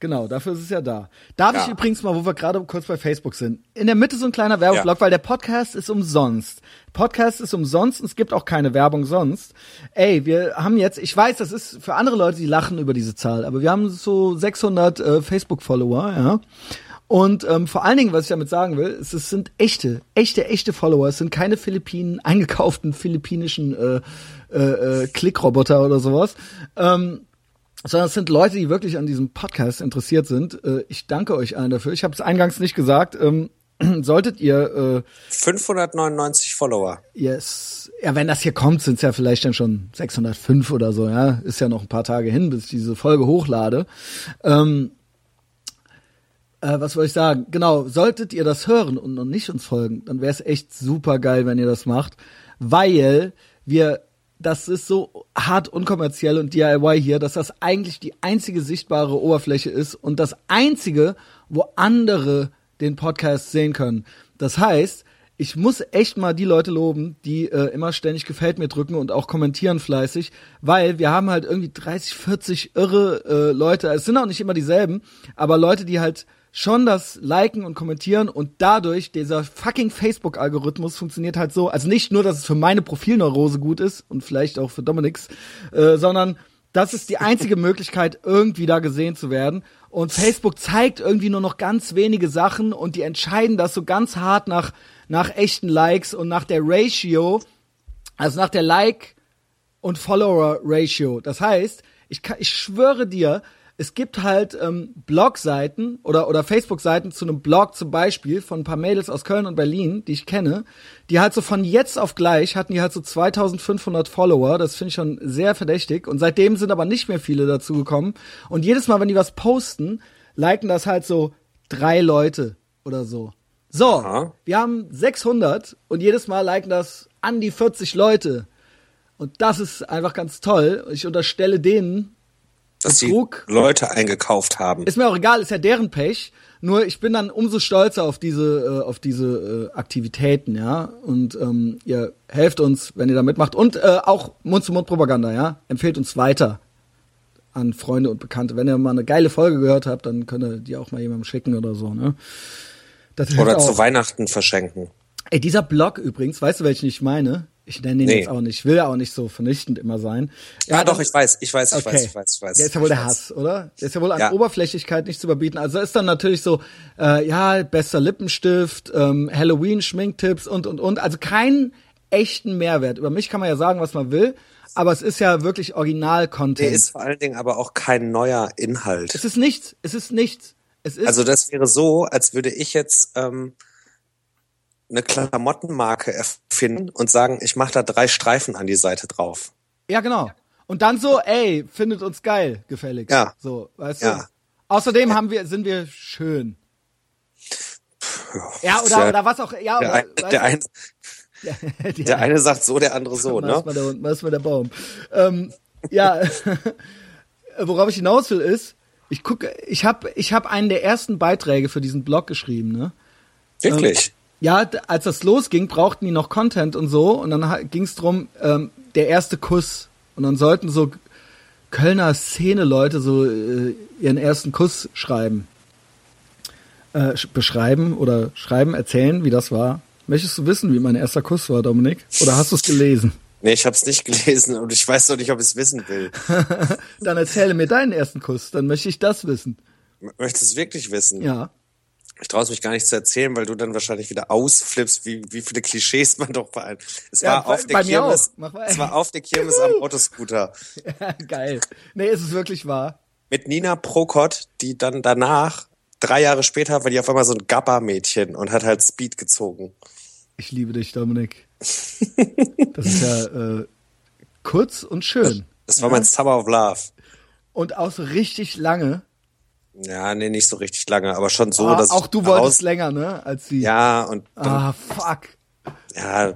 Genau, dafür ist es ja da. Darf Ja. ich übrigens mal, wo wir gerade kurz bei Facebook sind, in der Mitte so ein kleiner Werbeblock, Ja. weil der Podcast ist umsonst. Podcast ist umsonst und es gibt auch keine Werbung sonst. Ey, wir haben jetzt, ich weiß, das ist für andere Leute, die lachen über diese Zahl, aber wir haben so 600 äh, Facebook-Follower, ja. Und ähm, vor allen Dingen, was ich damit sagen will, es, es sind echte, echte, echte Follower. Es sind keine Philippinen, eingekauften philippinischen äh, äh, äh, Klickroboter oder sowas. Ähm, sondern es sind Leute, die wirklich an diesem Podcast interessiert sind. Äh, ich danke euch allen dafür. Ich habe es eingangs nicht gesagt. Ähm, solltet ihr, 599 Follower. äh, yes, ja, wenn das hier kommt, sind es ja vielleicht dann schon 605 oder so. Ja, ist ja noch ein paar Tage hin, bis ich diese Folge hochlade. Ähm, äh, was wollte ich sagen? Genau, solltet ihr das hören und noch nicht uns folgen, dann wäre es echt super geil, wenn ihr das macht, weil wir, das ist so hart unkommerziell und DIY hier, dass das eigentlich die einzige sichtbare Oberfläche ist und das einzige, wo andere den Podcast sehen können. Das heißt, ich muss echt mal die Leute loben, die äh, immer ständig gefällt mir drücken und auch kommentieren fleißig, weil wir haben halt irgendwie 30, 40 irre äh, Leute, es sind auch nicht immer dieselben, aber Leute, die halt schon das liken und kommentieren und dadurch dieser fucking Facebook-Algorithmus funktioniert halt so, also nicht nur, dass es für meine Profilneurose gut ist und vielleicht auch für Dominiks, äh, sondern das ist die einzige Möglichkeit, irgendwie da gesehen zu werden. Und Facebook zeigt irgendwie nur noch ganz wenige Sachen und die entscheiden das so ganz hart nach, nach echten Likes und nach der Ratio, also nach der Like- und Follower-Ratio. Das heißt, ich, kann, ich schwöre dir, es gibt halt ähm, Blogseiten oder, oder Facebook-Seiten zu einem Blog zum Beispiel von ein paar Mädels aus Köln und Berlin, die ich kenne, die halt so von jetzt auf gleich hatten die halt so 2500 Follower, das finde ich schon sehr verdächtig und seitdem sind aber nicht mehr viele dazu gekommen und jedes Mal, wenn die was posten, liken das halt so drei Leute oder so. So, Aha. wir haben 600 und jedes Mal liken das an die 40 Leute. Und das ist einfach ganz toll. Ich unterstelle denen, Dass die Betrug. Leute eingekauft haben. ist mir auch egal, ist ja deren Pech. Nur ich bin dann umso stolzer auf diese, äh, auf diese äh, Aktivitäten, ja. Und ähm, ihr helft uns, wenn ihr da mitmacht. Und äh, auch Mund-zu-Mund-Propaganda, ja. Empfehlt uns weiter an Freunde und Bekannte. Wenn ihr mal eine geile Folge gehört habt, dann könnt ihr die auch mal jemandem schicken oder so, ne? Das Oder zu Weihnachten verschenken. Ey, dieser Blog übrigens, weißt du, welchen ich meine? Ich nenne den Nee. jetzt auch nicht. Ich will ja auch nicht so vernichtend immer sein. Ja, doch, dann- ich weiß, ich weiß, ich Okay. weiß, ich weiß, ich weiß. Der ist ja wohl der. Hass, oder? Der ist ja wohl an Ja. Oberflächlichkeit nicht zu überbieten. Also ist dann natürlich so, äh, ja, bester Lippenstift, ähm, Halloween-Schminktipps und, und, und. Also keinen echten Mehrwert. Über mich kann man ja sagen, was man will, aber es ist ja wirklich Original-Content. Der ist vor allen Dingen aber auch kein neuer Inhalt. Es ist nichts, es ist nichts. Es ist Also das wäre so, als würde ich jetzt ähm, eine Klamottenmarke erfinden und sagen, ich mache da drei Streifen an die Seite drauf. Ja, genau. Und dann so, ey, findet uns geil, gefälligst. Ja. So, weißt Ja. du? Außerdem haben wir, sind wir schön. Ja, oder, Ja. oder was auch, ja, Der, oder, ein, der, ein, weißt der eine sagt so, der andere so, ne? was war der, was war der Baum? Ähm, ja, worauf ich hinaus will ist, ich gucke, ich habe ich hab einen der ersten Beiträge für diesen Blog geschrieben, ne? Wirklich. Ja, als das losging, brauchten die noch Content und so und dann ging es drum, ähm, der erste Kuss und dann sollten so Kölner Szene-Leute so äh, ihren ersten Kuss schreiben, äh, sch- beschreiben oder schreiben, erzählen, wie das war. Möchtest du wissen, wie mein erster Kuss war, Dominik? Oder hast du es gelesen? Nee, ich habe es nicht gelesen und ich weiß doch nicht, ob ich es wissen will. Dann erzähle mir deinen ersten Kuss, dann möchte ich das wissen. Möchtest du es wirklich wissen? Ja. Ich traue es mich gar nicht zu erzählen, weil du dann wahrscheinlich wieder ausflippst, wie, wie viele Klischees man doch bei Es Ja, war auf bei- der bei mir Kirmes, es war auf der Kirmes am Autoscooter Geil. Nee, ist es wirklich wahr? mit Nina Prokot, die dann danach drei Jahre später war die auf einmal so ein Gabba-Mädchen und hat halt Speed gezogen. Ich liebe dich, Dominik. Das ist ja äh, kurz und schön. Das war mein Summer of Love. Und auch so richtig lange. Ja, nee, nicht so richtig lange, aber schon so, ah, dass auch du wolltest raus- länger, ne? Als sie. Ja, und Ah, fuck. ja,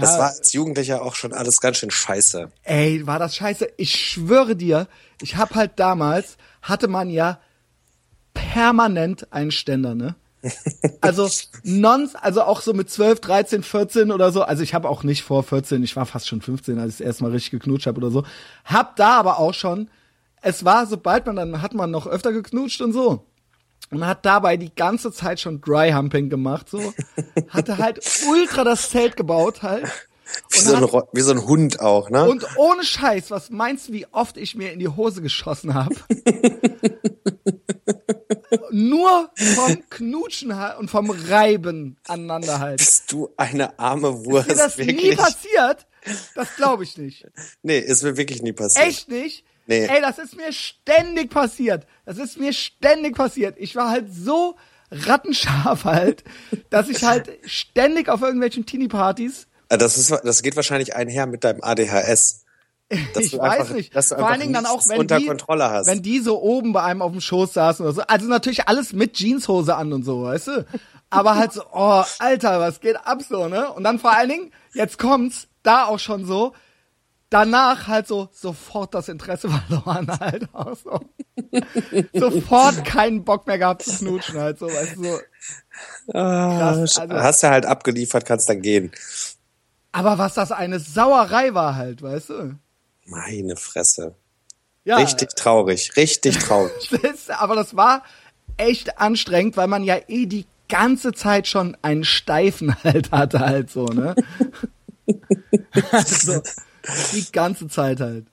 das Ja. war als Jugendlicher auch schon alles ganz schön scheiße. Ey, war das scheiße. Ich schwöre dir, ich hab halt damals, hatte man ja permanent einen Ständer, ne? Also non, also auch so mit 12, 13, 14 oder so. Also ich habe auch nicht vor 14, ich war fast schon 15, als ich das erste Mal richtig geknutscht habe oder so. Hab da aber auch schon, es war, sobald man, dann hat man noch öfter geknutscht und so. Und hat dabei die ganze Zeit schon Dry Humping gemacht, so. Hatte halt ultra das Zelt gebaut halt. Wie so, ein, hat- wie so ein Hund auch, ne? und ohne Scheiß, was meinst du, wie oft ich mir in die Hose geschossen habe? Nur vom Knutschen und vom Reiben aneinander halt. Bist du eine arme Wurst, Ist dir das nie wirklich? passiert? Das glaube ich nicht. Nee, ist mir wirklich nie passiert. Echt nicht? Nee. Ey, das ist mir ständig passiert. Das ist mir ständig passiert. Ich war halt so rattenscharf halt, dass ich halt ständig auf irgendwelchen Teenie-Partys Äh, Das, ist, das geht wahrscheinlich einher mit deinem ADHS. Dass ich du weiß einfach, nicht. Dass du Vor allen Dingen dann auch, wenn unter die, Kontrolle hast. wenn die so oben bei einem auf dem Schoß saßen oder so. Also natürlich alles mit Jeanshose an und so, weißt du? Aber halt so, oh, Alter, was geht ab so, ne? Und dann vor allen Dingen, jetzt kommt's, da auch schon so, danach halt so sofort das Interesse verloren halt auch so. sofort keinen Bock mehr gehabt zu knutschen halt so, weißt du, so. ah, krass, also- hast du halt abgeliefert, kannst dann gehen. Aber was das eine Sauerei war halt, weißt du? Meine Fresse. Ja, Richtig traurig, richtig traurig. Aber das war echt anstrengend, weil man ja eh die ganze Zeit schon einen Steifen halt hatte, halt so, ne? also, die ganze Zeit halt.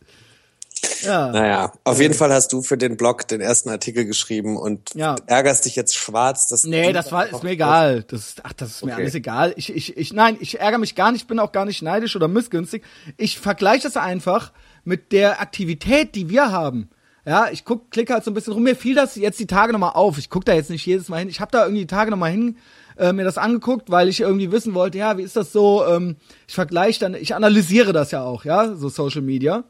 Ja. Naja, auf jeden Fall hast du für den Blog den ersten Artikel geschrieben und Ja. ärgerst dich jetzt schwarz, dass Nee, das war, ist mir egal. Das, ach, das ist mir Okay. alles egal. Ich, ich, ich, nein, ich ärgere mich gar nicht, ich bin auch gar nicht neidisch oder missgünstig. Ich vergleiche das einfach mit der Aktivität, die wir haben. Ja, ich guck, klicke halt so ein bisschen rum. Mir fiel das jetzt die Tage nochmal auf. Ich guck da jetzt nicht jedes Mal hin. Ich habe da irgendwie die Tage nochmal hin äh, mir das angeguckt, weil ich irgendwie wissen wollte, ja, wie ist das so? Ähm, ich vergleiche dann, ich analysiere das ja auch, ja, so Social Media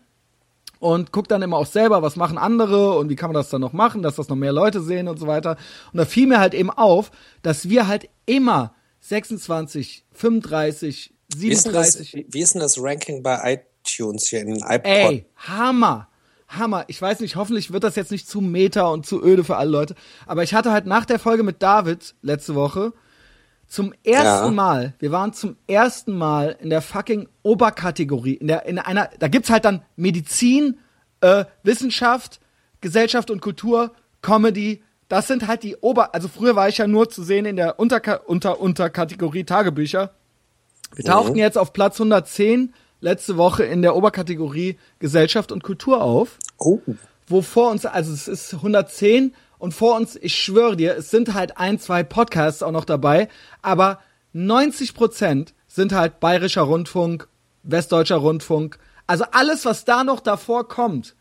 und guck dann immer auch selber, was machen andere und wie kann man das dann noch machen, dass das noch mehr Leute sehen und so weiter. Und da fiel mir halt eben auf, dass wir halt immer 26, 35, Wie ist, denn das, 37. wie ist denn das Ranking bei iTunes hier in iPod? Ey, Hammer. Hammer. Ich weiß nicht, hoffentlich wird das jetzt nicht zu meta und zu öde für alle Leute. Aber ich hatte halt nach der Folge mit David letzte Woche zum ersten Ja. Mal, wir waren zum ersten Mal in der fucking Oberkategorie, in der, in einer, da gibt's halt dann Medizin, äh, Wissenschaft, Gesellschaft und Kultur, Comedy, das sind halt die Ober, also früher war ich ja nur zu sehen in der Unterka unter, Unterkategorie Tagebücher. Wir tauchten jetzt auf Platz 110 letzte Woche in der Oberkategorie Gesellschaft und Kultur auf Oh, wo vor uns, also es ist 110 und vor uns, ich schwöre dir, es sind halt ein, zwei Podcasts auch noch dabei, aber 90 Prozent sind halt Bayerischer Rundfunk, Westdeutscher Rundfunk, Also alles, was da noch davor kommt.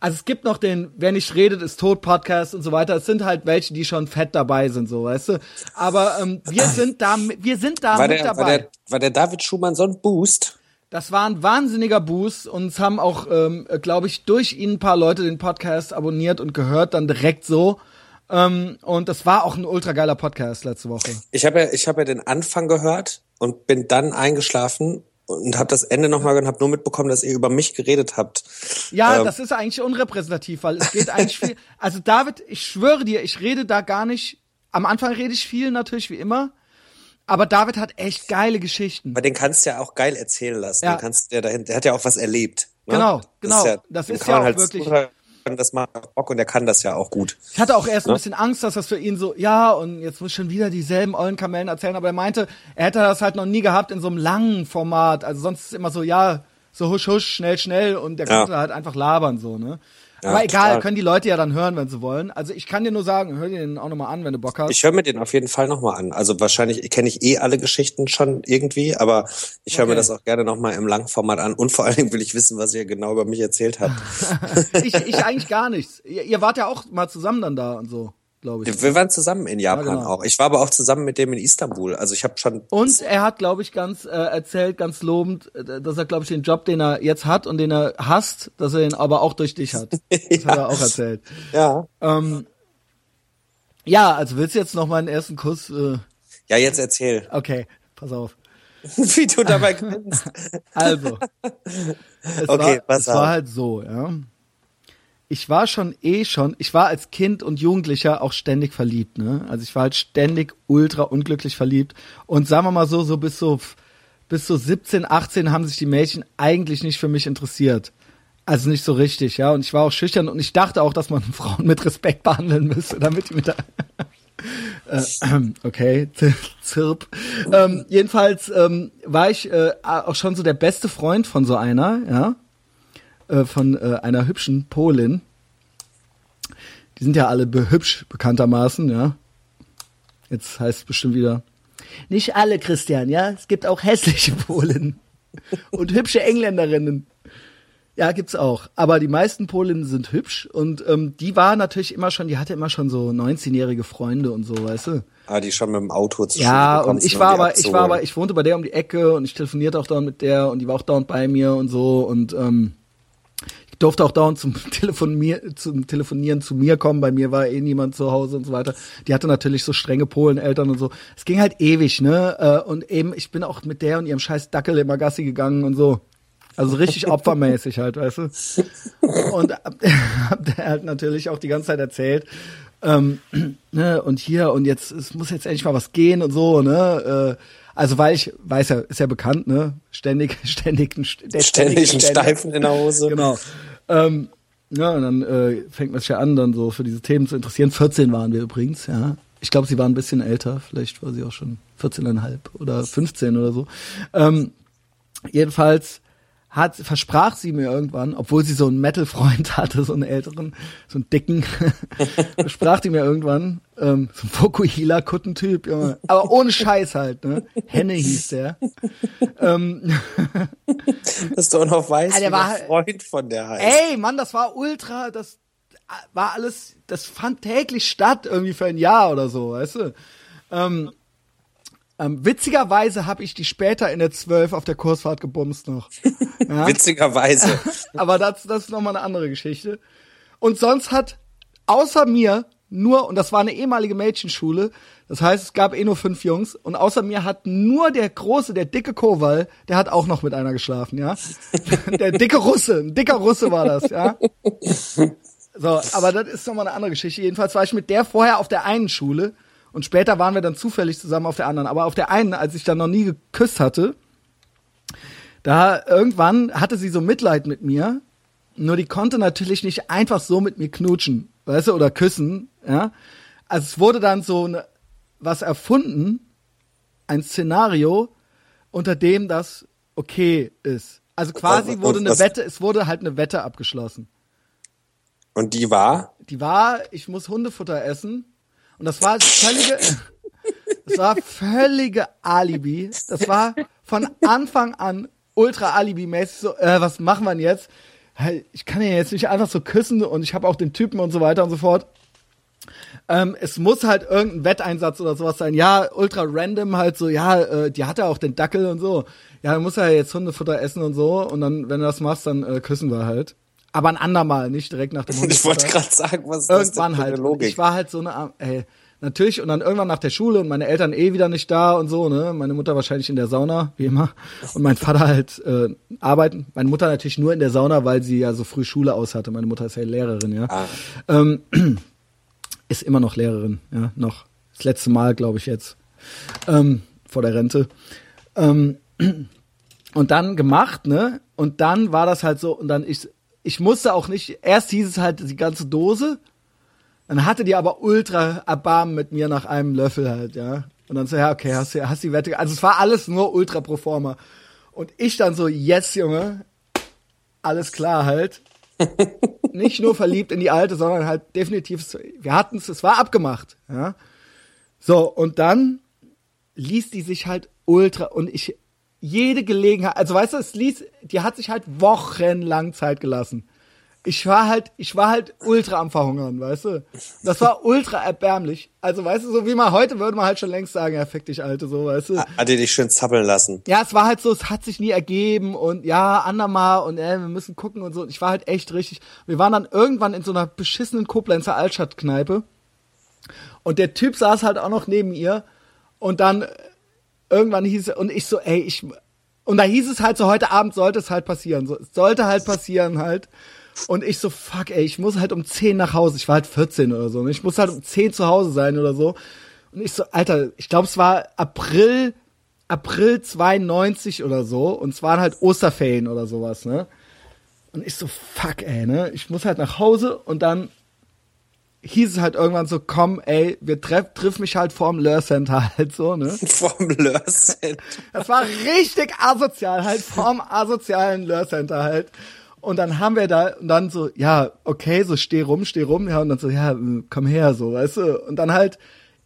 Also es gibt noch den Wer nicht redet, ist tot Podcast und so weiter. Es sind halt welche, die schon fett dabei sind, so weißt du. Aber ähm, wir sind da, wir sind da War mit der, dabei. war, der, war der David Schumann so ein Boost? Das war ein wahnsinniger Boost und es haben auch, ähm, glaube ich, durch ihn ein paar Leute den Podcast abonniert und gehört, dann direkt so. Ähm, und das war auch ein ultra geiler Podcast letzte Woche. Ich habe ja, ich habe ja den Anfang gehört und bin dann eingeschlafen und habe das Ende nochmal gehört und habe nur mitbekommen, dass ihr über mich geredet habt. Ja, Ähm. das ist eigentlich unrepräsentativ, weil es geht eigentlich viel. Also David, ich schwöre dir, ich rede da gar nicht. Am Anfang rede ich viel natürlich wie immer, aber David hat echt geile Geschichten. Aber den kannst du ja auch geil erzählen lassen. Ja. Den kannst du ja dahin, der hat ja auch was erlebt. Ne? Genau, genau. Das ist kann ja man halt auch wirklich- zuhören, Das macht Bock und der kann das ja auch gut. Ich hatte auch erst ein Ne? bisschen Angst, dass das für ihn so, ja, und jetzt muss ich schon wieder dieselben ollen Kamellen erzählen, aber er meinte, er hätte das halt noch nie gehabt in so einem langen Format. Also sonst ist es immer so, ja, so husch, husch, schnell, schnell und der Ja. konnte halt einfach labern, so, ne? Ja, aber egal, total. können die Leute ja dann hören, wenn sie wollen. Also ich kann dir nur sagen, hör dir den auch nochmal an, wenn du Bock hast. Ich höre mir den auf jeden Fall nochmal an. Also wahrscheinlich kenne ich eh alle Geschichten schon irgendwie, aber ich höre mir Okay. das auch gerne nochmal im Langformat an. Und vor allen Dingen will ich wissen, was ihr genau über mich erzählt habt. ich, ich eigentlich gar nichts. Ihr, ihr wart ja auch mal zusammen dann da und so, glaube ich. Wir waren zusammen in Japan Ja, genau. auch. Ich war aber auch zusammen mit dem in Istanbul. Also ich habe schon Und er hat, glaube ich, ganz äh, erzählt, ganz lobend, äh, dass er, glaube ich, den Job, den er jetzt hat und den er hasst, dass er ihn aber auch durch dich hat. Das hat er auch erzählt. ja. Ähm, ja, also willst du jetzt noch mal einen ersten Kuss? Äh, Ja, jetzt erzähl, okay, pass auf. wie du dabei grinst. Also, es, Okay, war, pass es auf. war halt so, ja. Ich war schon eh schon, ich war als Kind und Jugendlicher auch ständig verliebt, ne? Also ich war halt ständig ultra unglücklich verliebt und sagen wir mal so, so bis so bis so 17, 18 haben sich die Mädchen eigentlich nicht für mich interessiert. Also nicht so richtig, ja. Und ich war auch schüchtern und ich dachte auch, dass man Frauen mit Respekt behandeln müsste, damit die mit der äh, okay, Zirp. Ähm, jedenfalls ähm, war ich äh, auch schon so der beste Freund von so einer, ja, äh, von äh, einer hübschen Polin. Die sind ja alle be hübsch bekanntermaßen, ja. Jetzt heißt es bestimmt wieder. Nicht alle, Christian, ja. Es gibt auch hässliche Polen und hübsche Engländerinnen. Ja, gibt's auch. Aber die meisten Polinnen sind hübsch und ähm, die war natürlich immer schon, die hatte immer schon so 19-jährige Freunde und so, weißt du. Ah, die schon mit dem Auto zur Ja, und ich war aber, ich war aber, ich wohnte bei der um die Ecke und ich telefonierte auch dauernd mit der und die war auch dauernd bei mir und so und ähm, durfte auch dauernd zum Telefonieren, zum Telefonieren zu mir kommen. Bei mir war eh niemand zu Hause und so weiter. Die hatte natürlich so strenge Poleneltern und so. Es ging halt ewig, ne? Äh, Und eben, ich bin auch mit der und ihrem scheiß Dackel immer Gassi gegangen und so. Also richtig opfermäßig halt, weißt du? Und hab, hab der halt natürlich auch die ganze Zeit erzählt, ähm, ne, und hier und jetzt, es muss jetzt endlich mal was gehen und so, ne? Äh, also weil ich weiß ja, ist ja bekannt, ne? Ständig, ständig, ein St- der ständig einen Steifen in der Hose. Genau. Ähm, ja, und dann äh, fängt man sich ja an, dann so für diese Themen zu interessieren. 14 waren wir übrigens, ja. Ich glaube, sie war ein bisschen älter, vielleicht war sie auch schon 14,5 oder 15 oder so. Ähm, jedenfalls hat, versprach sie mir irgendwann, obwohl sie so einen Metal-Freund hatte, so einen älteren, so einen dicken, versprach die mir irgendwann, ähm, so ein Fokuhila-Kuttentyp, Junge. Aber ohne Scheiß halt, ne? Henne hieß der. ähm, Dass du auch noch weißt, Ah, der war- Freund von der heißt. Ey, Mann, das war ultra, das war alles, das fand täglich statt, irgendwie für ein Jahr oder so, weißt du? Ähm, ähm, witzigerweise habe ich die später in der 12 auf der Kursfahrt gebumst noch. Ja? Witzigerweise. Aber das, das ist nochmal eine andere Geschichte. Und sonst hat außer mir nur, und das war eine ehemalige Mädchenschule, das heißt, es gab eh nur fünf Jungs, und außer mir hat nur der große, der dicke Kowal, der hat auch noch mit einer geschlafen, ja. der dicke Russe, ein dicker Russe war das, ja. So, aber das ist nochmal eine andere Geschichte. Jedenfalls war ich mit der vorher auf der einen Schule und später waren wir dann zufällig zusammen auf der anderen. Aber auf der einen, als ich dann noch nie geküsst hatte, da irgendwann hatte sie so Mitleid mit mir, nur die konnte natürlich nicht einfach so mit mir knutschen, weißt du, oder küssen, ja. Also es wurde dann so eine, was erfunden, ein Szenario, unter dem das okay ist. Also quasi Und- wurde und eine was- Wette, es wurde halt eine Wette abgeschlossen. Und die war? Die war, ich muss Hundefutter essen. Und das war völlige, das war völlige Alibi. Das war von Anfang an ultra alibi-mäßig so, äh, was machen wir denn jetzt? Ich kann ihn jetzt nicht einfach so küssen und ich habe auch den Typen und so weiter und so fort. Ähm, es muss halt irgendein Wetteinsatz oder sowas sein. Ja, ultra random halt so, ja, äh, die hat ja auch den Dackel und so. Ja, du musst ja jetzt Hundefutter essen und so. Und dann, wenn du das machst, dann äh, küssen wir halt. Aber ein andermal, nicht direkt nach dem Ich Hundefutter. wollte gerade sagen, was ist das denn für halt. eine Und Logik? Ich war halt so eine, ey, natürlich. Und dann irgendwann nach der Schule und meine Eltern eh wieder nicht da und so, ne. Meine Mutter wahrscheinlich in der Sauna, wie immer. Und mein Vater halt äh, arbeiten. Meine Mutter natürlich nur in der Sauna, weil sie ja so früh Schule aus hatte. Meine Mutter ist ja Lehrerin, ja. Ah. Ähm, ist immer noch Lehrerin, ja, noch. Das letzte Mal, glaube ich, jetzt. Ähm, vor der Rente. Ähm, und dann gemacht, ne? Und dann war das halt so, und dann ich, ich musste auch nicht, erst hieß es halt die ganze Dose, dann hatte die aber ultra Erbarmen mit mir nach einem Löffel halt, ja. Und dann so, ja, okay, hast du hast die Wette, also es war alles nur ultra pro forma. Und ich dann so, yes, Junge, alles klar halt. Nicht nur verliebt in die alte, sondern halt definitiv, wir hatten es, es war abgemacht, ja. So, und dann ließ die sich halt ultra und ich jede Gelegenheit, also weißt du, es ließ, die hat sich halt wochenlang Zeit gelassen. Ich war halt, ich war halt ultra am Verhungern, weißt du? Das war ultra erbärmlich. Also weißt du, so wie man heute würde man halt schon längst sagen, ja, fick dich, Alte, so, weißt du? Hat die dich schön zappeln lassen? Ja, es war halt so, es hat sich nie ergeben und ja, andermal und äh, wir müssen gucken und so. Ich war halt echt richtig. Wir waren dann irgendwann in so einer beschissenen Koblenzer Altstadtkneipe und der Typ saß halt auch noch neben ihr und dann irgendwann hieß und ich so, ey, ich und da hieß es halt so, heute Abend sollte es halt passieren. So, es sollte halt passieren halt. Und ich so, fuck, ey, ich muss halt um 10 nach Hause. Ich war halt 14 oder so. Und ich muss halt um 10 zu Hause sein oder so. Und ich so, Alter, ich glaube, es war April, April 92 oder so. Und es waren halt Osterferien oder sowas, ne? Und ich so, fuck, ey, ne? Ich muss halt nach Hause und dann hieß es halt irgendwann so, komm, ey, wir treff, triff mich halt vorm Lör Center halt so, ne? Vom Lörsen. Das war richtig asozial, halt vorm asozialen Lör Center halt. Und dann haben wir da, und dann so, ja, okay, so steh rum, steh rum, ja, und dann so, ja, komm her, so, weißt du. Und dann halt,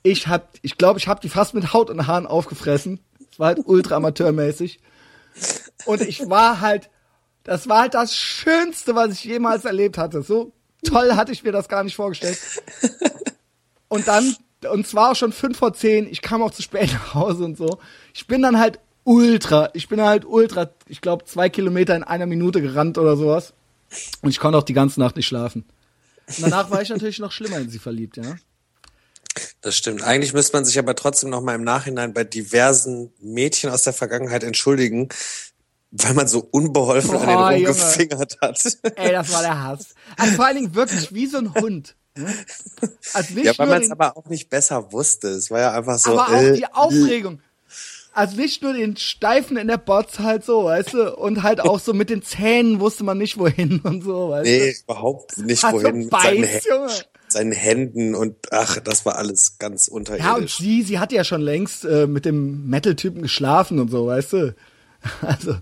ich hab, ich glaube, ich hab die fast mit Haut und Haaren aufgefressen. Es war halt ultra amateurmäßig. Und ich war halt, das war halt das Schönste, was ich jemals erlebt hatte. So toll hatte ich mir das gar nicht vorgestellt. Und dann, und zwar auch schon fünf vor zehn, ich kam auch zu spät nach Hause und so. Ich bin dann halt ultra, ich bin halt ultra, ich glaube, zwei Kilometer in einer Minute gerannt oder sowas. Und ich konnte auch die ganze Nacht nicht schlafen. Und danach war ich natürlich noch schlimmer in sie verliebt, ja. Das stimmt. Eigentlich müsste man sich aber trotzdem noch mal im Nachhinein bei diversen Mädchen aus der Vergangenheit entschuldigen, weil man so unbeholfen Boah, an den Junge. rumgefingert hat. Ey, das war der Hass. Also vor allen Dingen wirklich wie so ein Hund. ne? Also Ja, weil man es aber auch nicht besser wusste. Es war ja einfach so. aber auch äh, die Aufregung. Also nicht nur den Steifen in der Bots halt so, weißt du, und halt auch so mit den Zähnen wusste man nicht wohin und so, weißt Nee, überhaupt nicht Also wohin mit seinen, beiß, Junge. seinen Händen und ach, das war alles ganz du. Ja, und unterirdisch. sie, sie hatte ja schon längst äh, mit dem Metal-Typen geschlafen und so, weißt du. Also,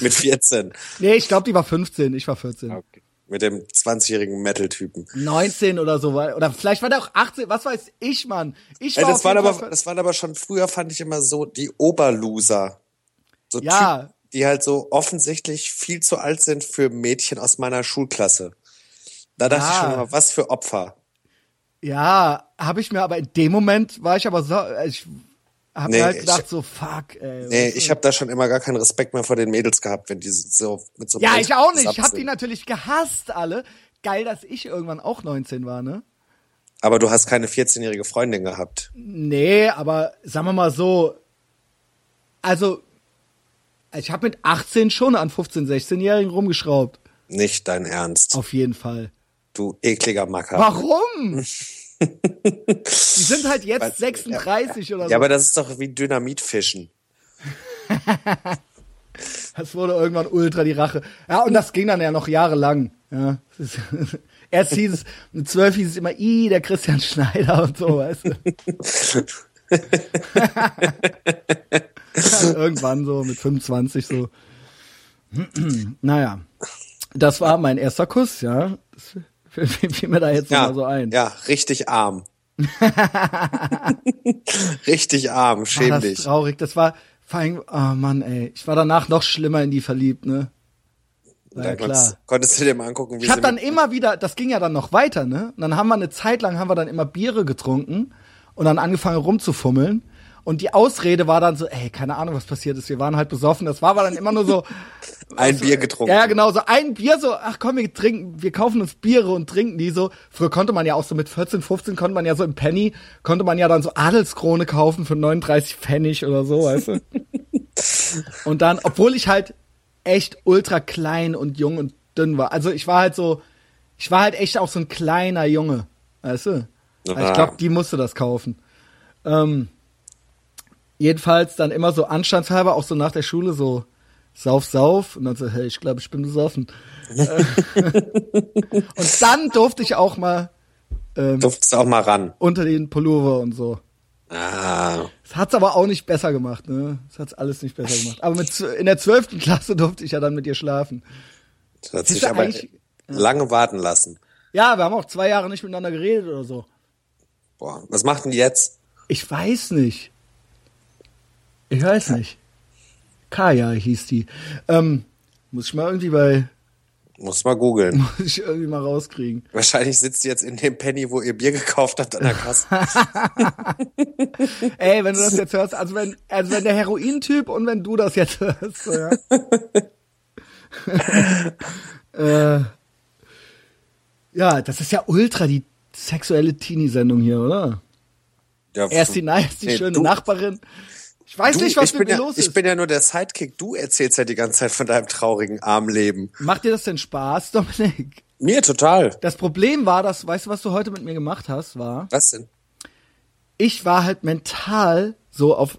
mit 14. nee, ich glaube, die war 15, ich war 14. Okay. Mit dem 20-jährigen Metal-Typen. 19 oder so, oder vielleicht war der auch 18, was weiß ich, Mann. Ich Ey, war das, auf waren aber, Fall- das waren aber schon früher, fand ich immer so, die Oberloser. So Ja. Typen, die halt so offensichtlich viel zu alt sind für Mädchen aus meiner Schulklasse. Da dachte ich Ja. schon immer, was für Opfer. Ja, habe ich mir, aber in dem Moment war ich aber so, ich habe Nee, mir halt ich- gedacht so, fuck, ey. Nee, ich habe da schon immer gar keinen Respekt mehr vor den Mädels gehabt, wenn die so mit so Ja, ich auch nicht. Ich habe die natürlich gehasst alle. Geil, dass ich irgendwann auch 19 war, ne? Aber du hast keine 14-jährige Freundin gehabt. Nee, aber sagen wir mal so, also ich habe mit 18 schon an 15, 16-Jährigen rumgeschraubt. Nicht dein Ernst. Auf jeden Fall. Du ekliger Macker. Warum? Die sind halt jetzt Weil- 36 oder so. Ja, aber das ist doch wie Dynamitfischen. Das wurde irgendwann ultra die Rache. Ja, und das ging dann ja noch jahrelang. Ja. Erst hieß es, mit zwölf hieß es immer, i, der Christian Schneider und so, weißt du. Irgendwann so mit 25 so. naja. Das war mein erster Kuss, ja. Das fiel mir da jetzt Ja, mal so ein. ja, richtig arm. richtig arm, War schäm das dich. traurig. Das war Vor allem, oh Mann, ey, ich war danach noch schlimmer in die verliebt, ne? War ja, klar. Konntest du dir mal angucken, wie Ich hab dann immer wieder, das ging ja dann noch weiter, ne? Und dann haben wir eine Zeit lang haben wir dann immer Biere getrunken und dann angefangen rumzufummeln. Und die Ausrede war dann so, ey, keine Ahnung, was passiert ist. Wir waren halt besoffen. Das war aber dann immer nur so. ein Bier getrunken. Ja, genau, so ein Bier, so, ach komm, wir trinken, wir kaufen uns Biere und trinken die so. Früher konnte man ja auch so mit 14, 15 konnte man ja so im Penny, konnte man ja dann so Adelskrone kaufen für 39 Pfennig oder so, weißt du? und dann, obwohl ich halt echt ultra klein und jung und dünn war. Also ich war halt so, ich war halt echt auch so ein kleiner Junge, weißt du? Also ich glaube, die musste das kaufen. Ähm, jedenfalls dann immer so anstandshalber, auch so nach der Schule so sauf, sauf. Und dann so, hey, ich glaube, ich bin besoffen. und dann durfte ich auch mal ähm, Durftest auch mal ran. Unter den Pullover und so. Ah. Das hat's aber auch nicht besser gemacht, ne? Das hat's alles nicht besser gemacht. Aber mit, in der zwölften Klasse durfte ich ja dann mit ihr schlafen. Das hat sich aber lange warten lassen. Ja, wir haben auch zwei Jahre nicht miteinander geredet oder so. Boah, was macht denn die jetzt? Ich weiß nicht. Ich weiß nicht. Kaya hieß die. Ähm, muss ich mal irgendwie bei. Muss mal googeln. Muss ich irgendwie mal rauskriegen. Wahrscheinlich sitzt die jetzt in dem Penny, wo ihr Bier gekauft habt an der Kasse. Ey, wenn du das jetzt hörst, also wenn, also wenn der Heroin-Typ und wenn du das jetzt hörst, so, ja. äh, ja, das ist ja ultra die sexuelle Teenie-Sendung hier, oder? Ja, Erst die nice, die nee, schöne du, Nachbarin. Ich weiß du, nicht, was mit mir ja, los ist. Ich bin ja nur der Sidekick. Du erzählst ja die ganze Zeit von deinem traurigen Armleben. Macht dir das denn Spaß, Dominik? Mir total. Das Problem war, dass, weißt du, was du heute mit mir gemacht hast, war? Was denn? Ich war halt mental so auf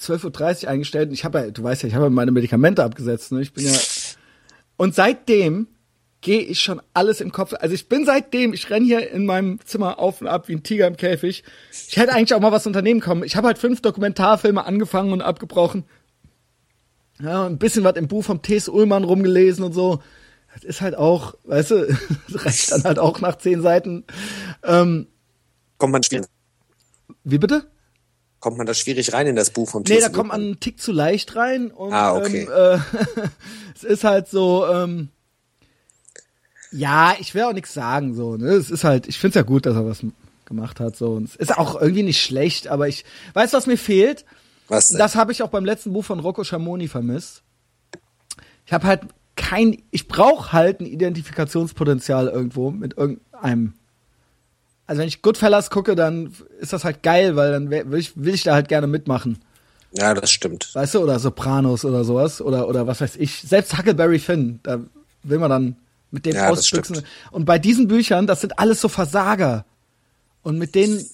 12.30 Uhr eingestellt. Und ich habe ja, du weißt ja, ich habe ja meine Medikamente abgesetzt. Ne? Ich bin ja. Und seitdem gehe ich schon alles im Kopf. Also ich bin seitdem, ich renn hier in meinem Zimmer auf und ab wie ein Tiger im Käfig. Ich hätte eigentlich auch mal was unternehmen kommen. Ich habe halt fünf Dokumentarfilme angefangen und abgebrochen. Ja, ein bisschen was im Buch vom T.S. Ullmann rumgelesen und so. Das ist halt auch, weißt du, das reicht dann halt auch nach zehn Seiten. Ähm, kommt man schwierig. Wie bitte? Kommt man da schwierig rein in das Buch vom T.S. Nee, da kommt man einen Tick zu leicht rein. Und, ah, okay. Ähm, äh, es ist halt so, ähm, ja, ich will auch nichts sagen, so, ne? Es ist halt, ich find's ja gut, dass er was gemacht hat, so. Und es ist auch irgendwie nicht schlecht, aber ich, weißt du, was mir fehlt? Was denn? Das habe ich auch beim letzten Buch von Rocco Schamoni vermisst. Ich habe halt kein, ich brauche halt ein Identifikationspotenzial irgendwo mit irgendeinem. Also wenn ich Goodfellas gucke, dann ist das halt geil, weil dann will ich, will ich da halt gerne mitmachen. Ja, das stimmt. Weißt du, oder Sopranos oder sowas, oder, oder was weiß ich. Selbst Huckleberry Finn, da will man dann mit dem ja, Ausbüchsen. Und bei diesen Büchern, das sind alles so Versager. Und mit denen,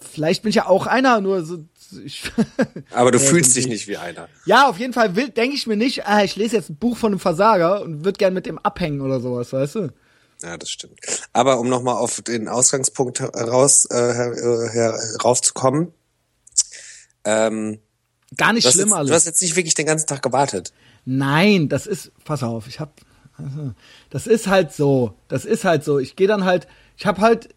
vielleicht bin ich ja auch einer, nur so. Ich, Aber du fühlst dich nicht wie einer. Ja, auf jeden Fall denke ich mir nicht, ah, ich lese jetzt ein Buch von einem Versager und würde gern mit dem abhängen oder sowas, weißt du? Ja, das stimmt. Aber um nochmal auf den Ausgangspunkt heraus äh, heraufzukommen. Ähm, Gar nicht schlimm jetzt, alles. Du hast jetzt nicht wirklich den ganzen Tag gewartet. Nein, das ist, pass auf, ich habe das ist halt so. Das ist halt so. Ich gehe dann halt, ich habe halt,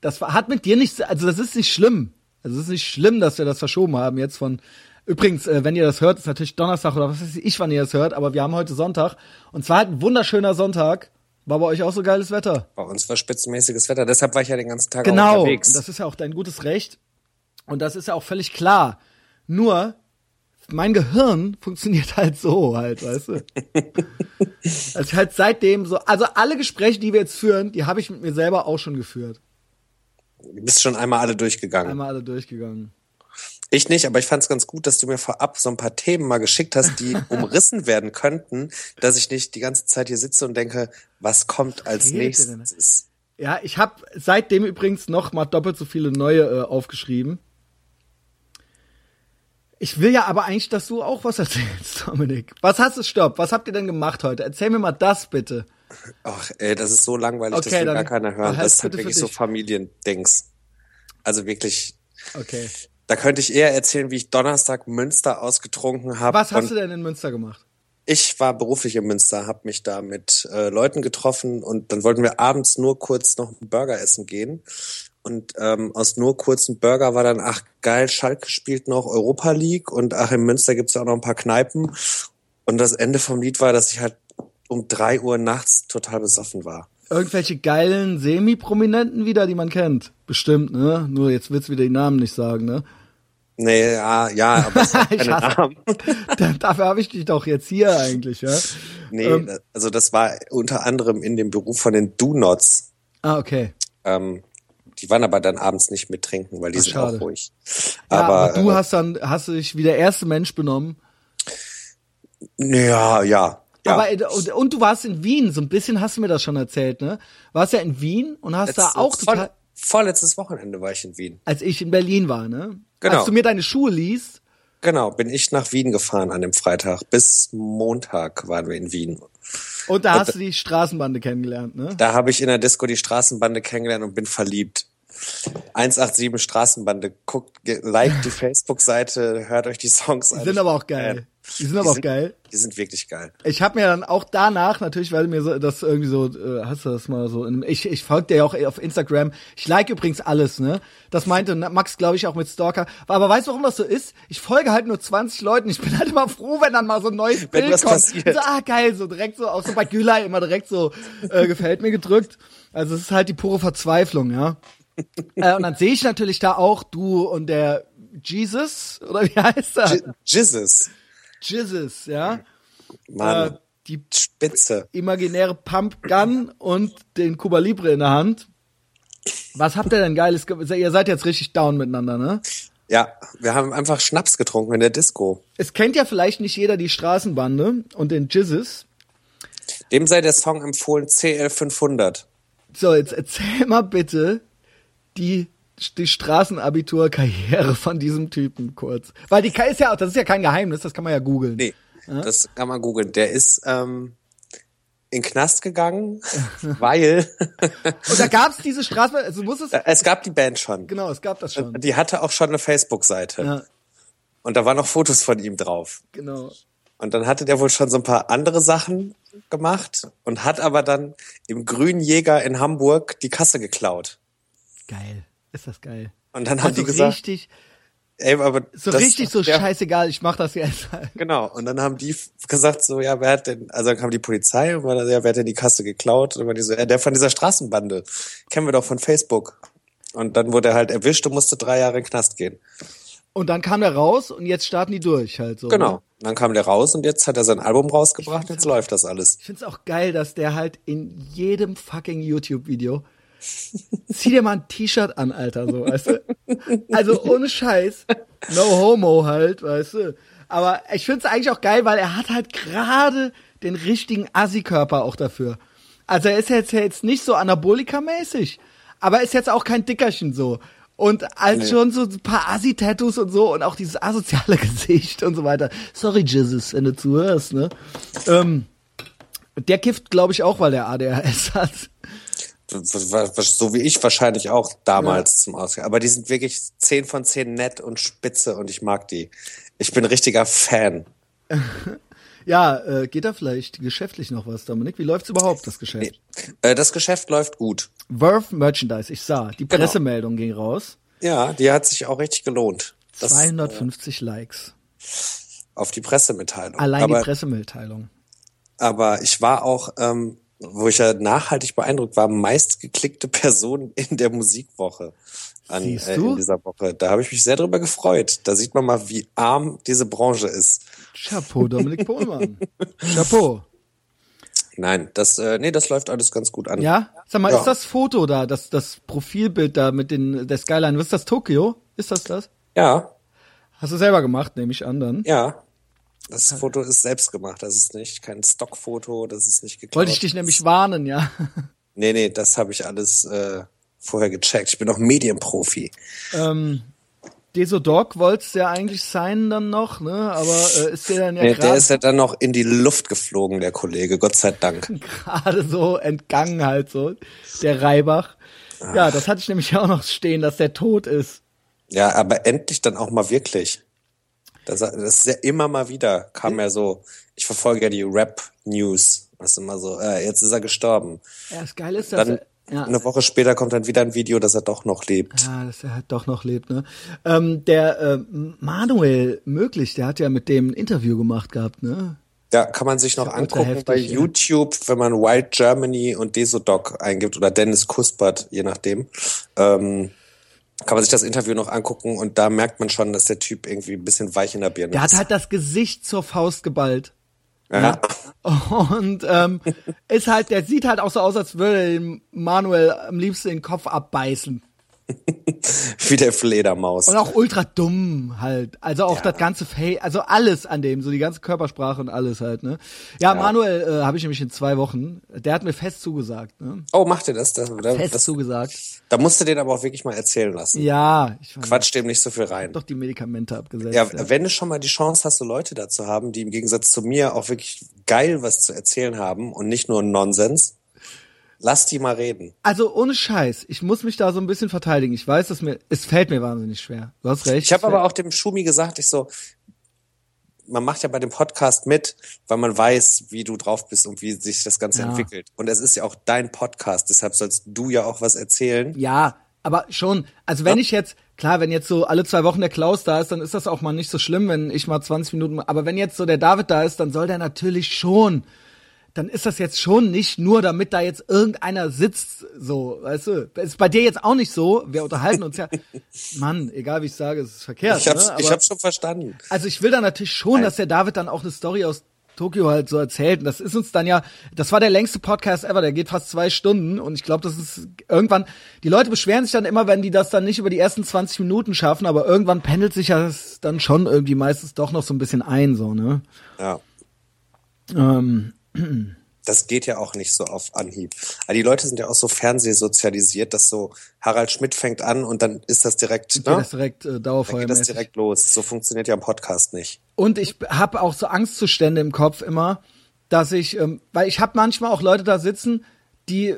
das hat mit dir nichts, also das ist nicht schlimm. Also es ist nicht schlimm, dass wir das verschoben haben jetzt von, übrigens, äh, wenn ihr das hört, ist natürlich Donnerstag oder was weiß ich, wann ihr das hört, aber wir haben heute Sonntag und zwar halt ein wunderschöner Sonntag. War bei euch auch so geiles Wetter? Bei uns war spitzenmäßiges Wetter, deshalb war ich ja den ganzen Tag genau, unterwegs. Genau, das ist ja auch dein gutes Recht und das ist ja auch völlig klar. Nur, mein Gehirn funktioniert halt so halt, weißt du. also halt seitdem so, also alle Gespräche, die wir jetzt führen, die habe ich mit mir selber auch schon geführt. Du bist schon einmal alle durchgegangen. Einmal alle durchgegangen. Ich nicht, aber ich fand es ganz gut, dass du mir vorab so ein paar Themen mal geschickt hast, die umrissen werden könnten, dass ich nicht die ganze Zeit hier sitze und denke, was kommt als nächstes? Ja, ich habe seitdem übrigens noch mal doppelt so viele neue äh, aufgeschrieben. Ich will ja aber eigentlich, dass du auch was erzählst, Dominik. Was hast du, stopp, was habt ihr denn gemacht heute? Erzähl mir mal das bitte. Ach, ey, das ist so langweilig, okay, das will gar keiner hören. Das ist halt wirklich so Familiendings. Also wirklich. Okay. Da könnte ich eher erzählen, wie ich Donnerstag Münster ausgetrunken habe. Was hast du denn in Münster gemacht? Ich war beruflich in Münster, habe mich da mit äh, Leuten getroffen und dann wollten wir abends nur kurz noch einen Burger essen gehen. Und ähm, aus nur kurzen Burger war dann, ach geil, Schalke spielt noch Europa League und ach, in Münster gibt's ja auch noch ein paar Kneipen. Und das Ende vom Lied war, dass ich halt um drei Uhr nachts total besoffen war. Irgendwelche geilen Semi-Prominenten wieder, die man kennt. Bestimmt, ne? Nur jetzt willst du wieder die Namen nicht sagen, ne? Nee, ja, ja, aber es hat keine Namen. Dafür habe ich dich doch jetzt hier eigentlich, ja? Nee, Ähm. also das war unter anderem in dem Beruf von den Do-Nots. Ah, okay. Ähm, die waren aber dann abends nicht mit trinken, weil die Ach, sind schade. auch ruhig. Ja, aber, Aber, du äh, hast dann, hast du dich wie der erste Mensch benommen. ja, ja. ja. Aber, äh, und, und du warst in Wien, so ein bisschen hast du mir das schon erzählt, ne? Warst ja in Wien und hast da Letztes- auch total, vor, vorletztes Wochenende war ich in Wien. als ich in Berlin war, ne? Genau. Als du mir deine Schuhe liest, Genau, bin ich nach Wien gefahren an dem Freitag. Bis Montag waren wir in Wien. und da hast du die Straßenbande kennengelernt, ne? Da habe ich in der Disco die Straßenbande kennengelernt und bin verliebt. 187 Straßenbande, guckt, liked die Facebook-Seite, hört euch die Songs an. Die sind aber auch geil. Die sind aber auch sind, geil. Die sind wirklich geil. Ich habe mir dann auch danach natürlich, weil mir so, das irgendwie so, äh, hast du das mal so, in, ich, ich folge dir ja auch auf Instagram. Ich like übrigens alles, ne? Das meinte Max, glaube ich, auch mit Stalker. Aber weißt du, warum das so ist? Ich folge halt nur 20 Leuten. Ich bin halt immer froh, wenn dann mal so ein neues Bild was kommt. passiert. So, ah, geil, so direkt so, auch so bei Gülay immer direkt so, äh, gefällt mir gedrückt. Also es ist halt die pure Verzweiflung, ja. Äh, und dann sehe ich natürlich da auch du und der Jesus, oder wie heißt er? Jesus, Jesus, ja. Mann, Äh, die Spitze. imaginäre Pump Gun und den Cuba Libre in der Hand. Was habt ihr denn geiles? ge- Ihr seid jetzt richtig down miteinander, ne? Ja, wir haben einfach Schnaps getrunken in der Disco. Es kennt ja vielleicht nicht jeder die Straßenbande und den Jizzes. Dem sei der Song empfohlen CL500. So, jetzt erzähl mal bitte die, die Straßenabitur-Karriere von diesem Typen kurz. Weil die ist ja, das ist ja kein Geheimnis, das kann man ja googeln. Nee, das kann man googeln. Der ist ähm, in Knast gegangen, weil Und da gab's diese Straßenbahn, also muss es, es gab die Band schon. genau, es gab das schon. Die hatte auch schon eine Facebook-Seite. Ja, Und da waren noch Fotos von ihm drauf. genau. Und dann hatte der wohl schon so ein paar andere Sachen gemacht und hat aber dann im Grünen Jäger in Hamburg die Kasse geklaut. Geil. Ist das geil. Und dann haben Also die gesagt, richtig, ey, aber so richtig so der- scheißegal, ich mach das jetzt. Genau. Und dann haben die gesagt so, ja, wer hat denn, also dann kam die Polizei und war dann, ja, wer hat denn die Kasse geklaut? Und dann war die so, ja, der von dieser Straßenbande. Kennen wir doch von Facebook. Und dann wurde er halt erwischt und musste drei Jahre in den Knast gehen. Und dann kam der raus und jetzt starten die durch halt so. Genau. Und dann kam der raus und jetzt hat er sein Album rausgebracht, jetzt läuft das alles. Ich find's auch geil, dass der halt in jedem fucking YouTube-Video zieh dir mal ein T-Shirt an, Alter, so, weißt du? Also ohne Scheiß. No homo halt, weißt du? Aber ich find's eigentlich auch geil, weil er hat halt gerade den richtigen Assi-Körper auch dafür. Also er ist jetzt, jetzt nicht so Anabolika-mäßig, aber ist jetzt auch kein Dickerchen so. Und halt Nee. schon so ein paar Assi-Tattoos und so und auch dieses asoziale Gesicht und so weiter. Sorry, Jesus, wenn du zuhörst, ne? Ähm, der kifft, glaube ich, auch, weil der ADHS hat. So wie ich wahrscheinlich auch damals zum Ausgang. Aber die sind wirklich 10 von 10 nett und spitze und ich mag die. Ich bin richtiger Fan. Ja, äh, geht da vielleicht geschäftlich noch was, Dominik? Wie läuft's überhaupt, das Geschäft? Äh, das Geschäft läuft gut. Verve Merchandise, ich sah, die Genau. Pressemeldung ging raus. Ja, die hat sich auch richtig gelohnt. Das, 250 Likes. auf die Pressemitteilung. Allein aber, die Pressemitteilung. aber ich war auch, ähm, wo ich ja nachhaltig beeindruckt war, meistgeklickte Person in der Musikwoche an, äh, in dieser Woche. Da habe ich mich sehr drüber gefreut. Da sieht man mal, wie arm diese Branche ist. Chapeau, Dominik Pohlmann. Chapeau. Nein, das, äh, nee, das läuft alles ganz gut an. Ja? Sag mal, Ja. ist das Foto da, das, das Profilbild da mit den, der Skyline, was ist das, Tokio? Ist das das? Ja, Hast du selber gemacht, nehme ich an dann. ja. Das Foto ist selbst gemacht. Das ist nicht kein Stockfoto. Das ist nicht geklaut. Wollte ich dich nämlich warnen, ja. Nee, nee, das habe ich alles äh, vorher gecheckt. Ich bin auch Medienprofi. ähm, Desodog wollt's ja eigentlich sein dann noch, ne? Aber äh, ist der dann ja Nee, der ist ja dann noch in die Luft geflogen, der Kollege, Gott sei Dank. gerade so entgangen halt so, der Reibach. Ja, das hatte ich nämlich auch noch stehen, dass der tot ist. Ja, aber endlich dann auch mal wirklich. Das, das ist ja immer mal wieder, kam ja so, ich verfolge ja die Rap-News. Das ist immer so, äh, jetzt ist er gestorben. Ja, das Geile ist, dass Dann, er, Ja. Eine Woche später kommt dann wieder ein Video, dass er doch noch lebt. Ja, dass er halt doch noch lebt, ne? Ähm, der äh, Manuel Möglich, der hat ja mit dem ein Interview gemacht gehabt, ne? Ja, kann man sich noch angucken heftig, bei YouTube, wenn man Wild Germany und Desodoc eingibt oder Dennis Kuspert, je nachdem. Ähm, kann man sich das Interview noch angucken und da merkt man schon, dass der Typ irgendwie ein bisschen weich in der Birne der ist. Der hat halt das Gesicht zur Faust geballt. Ja. Und ähm, ist halt, der sieht halt auch so aus, als würde Manuel am liebsten den Kopf abbeißen. Wie der Fledermaus. Und auch ultra dumm halt. Also auch ja. das ganze Face, also alles an dem, so die ganze Körpersprache und alles halt, ne? Ja, ja. Manuel äh, habe ich nämlich in zwei Wochen. Der hat mir fest zugesagt, ne? Oh, macht er das? das, das fest das, zugesagt. Da musst du den aber auch wirklich mal erzählen lassen. Ja. Ich Quatsch dem nicht so viel rein. Doch die Medikamente abgesetzt. Ja, ja, wenn du schon mal die Chance hast, so Leute da zu haben, die im Gegensatz zu mir auch wirklich geil was zu erzählen haben und nicht nur Nonsens, Lass die mal reden. Also ohne Scheiß, ich muss mich da so ein bisschen verteidigen. Ich weiß, dass mir, es fällt mir wahnsinnig schwer. Du hast recht. Ich habe aber auch dem Schumi gesagt, ich so, man macht ja bei dem Podcast mit, weil man weiß, wie du drauf bist und wie sich das Ganze ja. entwickelt. Und es ist ja auch dein Podcast, deshalb sollst du ja auch was erzählen. Ja, aber schon, also wenn ja. ich jetzt, klar, wenn jetzt so alle zwei Wochen der Klaus da ist, dann ist das auch mal nicht so schlimm, wenn ich mal 20 Minuten, aber wenn jetzt so der David da ist, dann soll der natürlich schon dann ist das jetzt schon nicht nur, damit da jetzt irgendeiner sitzt, so, weißt du. Ist bei dir jetzt auch nicht so. Wir unterhalten uns ja. Mann, egal wie ich sage, es ist verkehrt. Ich hab's, ne? ich hab's schon verstanden. Also ich will da natürlich schon, dass der David dann auch eine Story aus Tokio halt so erzählt. Und das ist uns dann ja, das war der längste Podcast ever, der geht fast zwei Stunden. Und ich glaube, das ist irgendwann, die Leute beschweren sich dann immer, wenn die das dann nicht über die ersten 20 Minuten schaffen, aber irgendwann pendelt sich das dann schon irgendwie meistens doch noch so ein bisschen ein, so, ne? Ja. Ähm, das geht ja auch nicht so auf Anhieb. Aber die Leute sind ja auch so fernsehsozialisiert, dass so Harald Schmidt fängt an und dann ist das direkt, ne? das direkt äh, Dauerfeuer. Dann geht das direkt los. So funktioniert ja ein Podcast nicht. Und ich habe auch so Angstzustände im Kopf immer, dass ich, ähm, weil ich habe manchmal auch Leute da sitzen, die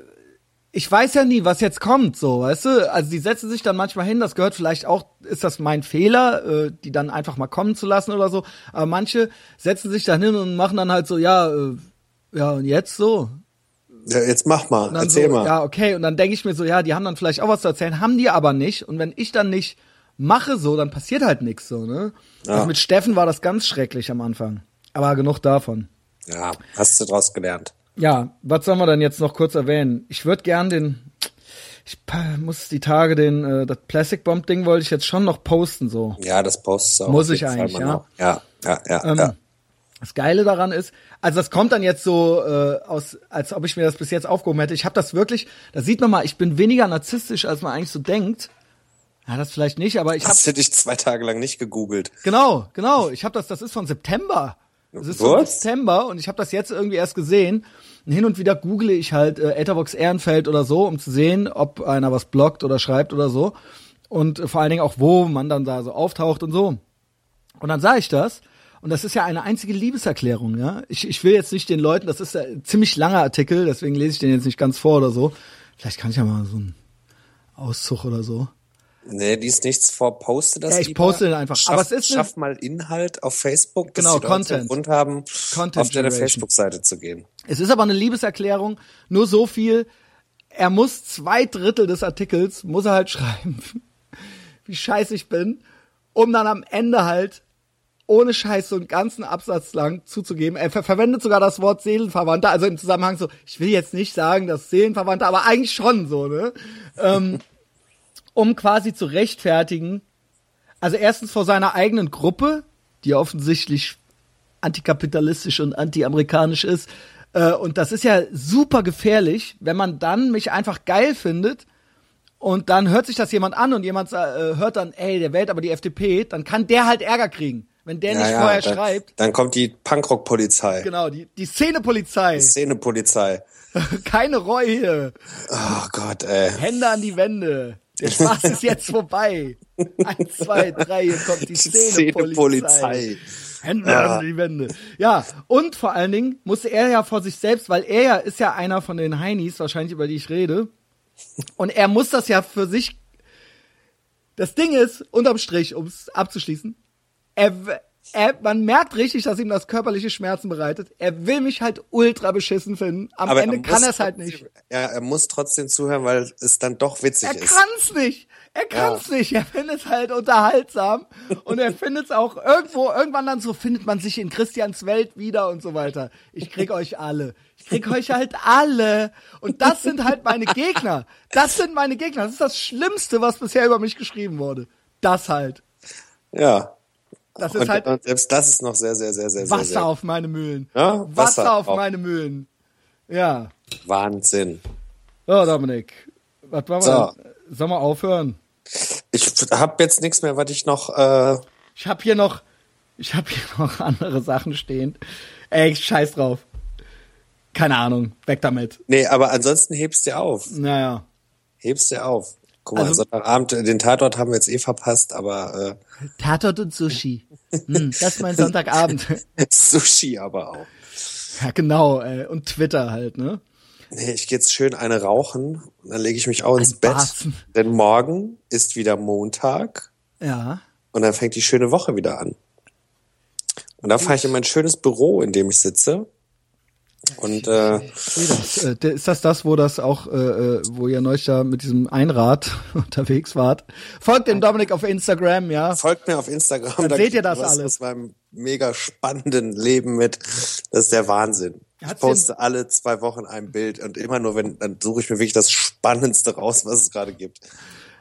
ich weiß ja nie, was jetzt kommt, so, weißt du? Also die setzen sich dann manchmal hin, das gehört vielleicht auch, ist das mein Fehler, äh, die dann einfach mal kommen zu lassen oder so. Aber manche setzen sich dann hin und machen dann halt so, ja, äh, ja, und jetzt so? Ja, jetzt mach mal, erzähl so, mal. Ja, okay. Und dann denke ich mir so, ja, die haben dann vielleicht auch was zu erzählen, haben die aber nicht. Und wenn ich dann nicht mache so, dann passiert halt nichts so, ne? Ja. Also mit Steffen war das ganz schrecklich am Anfang. Aber genug davon. Ja, hast du draus gelernt. Ja, was sollen wir dann jetzt noch kurz erwähnen? Ich würde gern den, ich muss die Tage den, äh, das Plastic Bomb Ding wollte ich jetzt schon noch posten so. Ja, das postest du auch. Muss ich eigentlich, ja. Ja, ja, ja, ähm, ja. Das Geile daran ist, also das kommt dann jetzt so äh, aus, als ob ich mir das bis jetzt aufgehoben hätte. Ich habe das wirklich, da sieht man mal, ich bin weniger narzisstisch, als man eigentlich so denkt. Ja, das vielleicht nicht, aber ich habe. Hast du dich zwei Tage lang nicht gegoogelt? Genau, genau. Ich habe das, das ist von September. Das ist von September und ich habe das jetzt irgendwie erst gesehen. Und hin und wieder google ich halt äh, Etherbox Ehrenfeld oder so, um zu sehen, ob einer was bloggt oder schreibt oder so. Und äh, vor allen Dingen auch, wo man dann da so auftaucht und so. Und dann sah ich das und das ist ja eine einzige Liebeserklärung, ja. Ich, ich will jetzt nicht den Leuten, das ist ein ziemlich langer Artikel, deswegen lese ich den jetzt nicht ganz vor oder so. Vielleicht kann ich ja mal so einen Auszug oder so. Nee, die ist nichts vor, poste das Ja, ich lieber. poste den einfach. Schaff, Aber es ist schaff mal Inhalt auf Facebook, dass genau, die Content. Grund haben, Content auf deine Facebook-Seite zu gehen. Es ist aber eine Liebeserklärung, nur so viel, er muss zwei Drittel des Artikels, muss er halt schreiben, wie scheiße ich bin, um dann am Ende halt ohne Scheiß so einen ganzen Absatz lang zuzugeben. Er ver verwendet sogar das Wort Seelenverwandter, also im Zusammenhang so, ich will jetzt nicht sagen, dass Seelenverwandter, aber eigentlich schon so, ne? ähm, um quasi zu rechtfertigen, also erstens vor seiner eigenen Gruppe, die offensichtlich antikapitalistisch und antiamerikanisch ist, äh, und das ist ja super gefährlich, wenn man dann mich einfach geil findet und dann hört sich das jemand an und jemand äh, hört dann, ey, der wählt aber die FDP, dann kann der halt Ärger kriegen. Wenn der ja, nicht ja, vorher dann, schreibt. Dann kommt die Punkrock-Polizei. Genau, die, die Szenepolizei. Die Szenepolizei. Keine Reue. Oh Gott, ey. Hände an die Wände. Der Spaß ist jetzt vorbei. Eins, zwei, drei, hier kommt die Szenepolizei. Hände ja. an die Wände. Ja, und vor allen Dingen musste er ja vor sich selbst, weil er ja ist ja einer von den Heinis, wahrscheinlich über die ich rede. Und er muss das ja für sich. Das Ding ist, unterm Strich, um es abzuschließen, er, er, man merkt richtig, dass ihm das körperliche Schmerzen bereitet. Er will mich halt ultra beschissen finden. Am Aber Ende er kann er es halt nicht. Ja, er muss trotzdem zuhören, weil es dann doch witzig Er ist. kann's nicht. Er kann's nicht. Er findet es halt unterhaltsam. Und er findet es auch irgendwo, irgendwann dann so findet man sich in Christians Welt wieder und so weiter. Ich krieg euch alle. Ich krieg euch halt alle. Und das sind halt meine Gegner. Das sind meine Gegner. Das ist das Schlimmste, was bisher über mich geschrieben wurde. Das halt. Ja. Das ist Und, halt und selbst das ist noch sehr, sehr, sehr, sehr, sehr, Wasser sehr auf meine Mühlen. Ja, Wasser, Wasser auf auf. meine Mühlen. Ja. Wahnsinn. So, Dominik. Was wollen wir So. denn? Sollen wir aufhören? Ich habe jetzt nichts mehr, was ich noch. Äh, Ich hab hier noch, ich hab hier noch andere Sachen stehen. Ey, scheiß drauf. Keine Ahnung, weg damit. nee, aber ansonsten hebst dir auf. Naja. Hebst dir auf. Guck mal, Also- Sonntagabend, äh, den Tatort haben wir jetzt eh verpasst, aber Tatort und Sushi. Hm, das ist mein Sonntagabend. äh, Sushi aber auch. ja, genau, ey. Und Twitter halt, ne? Nee, ich gehe jetzt schön eine rauchen, dann lege ich mich auch ins Ein Bett, Barzen. denn morgen ist wieder Montag Ja. und dann fängt die schöne Woche wieder an. Und da fahre ich in mein schönes Büro, in dem ich sitze. Und äh. Äh, Ist das das, wo das auch, äh, äh, wo ihr neulich da mit diesem Einrad unterwegs wart? Folgt dem Dominik auf Instagram, ja. folgt mir auf Instagram. Dann da seht ihr das alles. aus meinem mega spannenden Leben mit. Das ist der Wahnsinn. Ich Hat's poste alle zwei Wochen ein Bild und immer nur, wenn, dann suche ich mir wirklich das Spannendste raus, was es gerade gibt.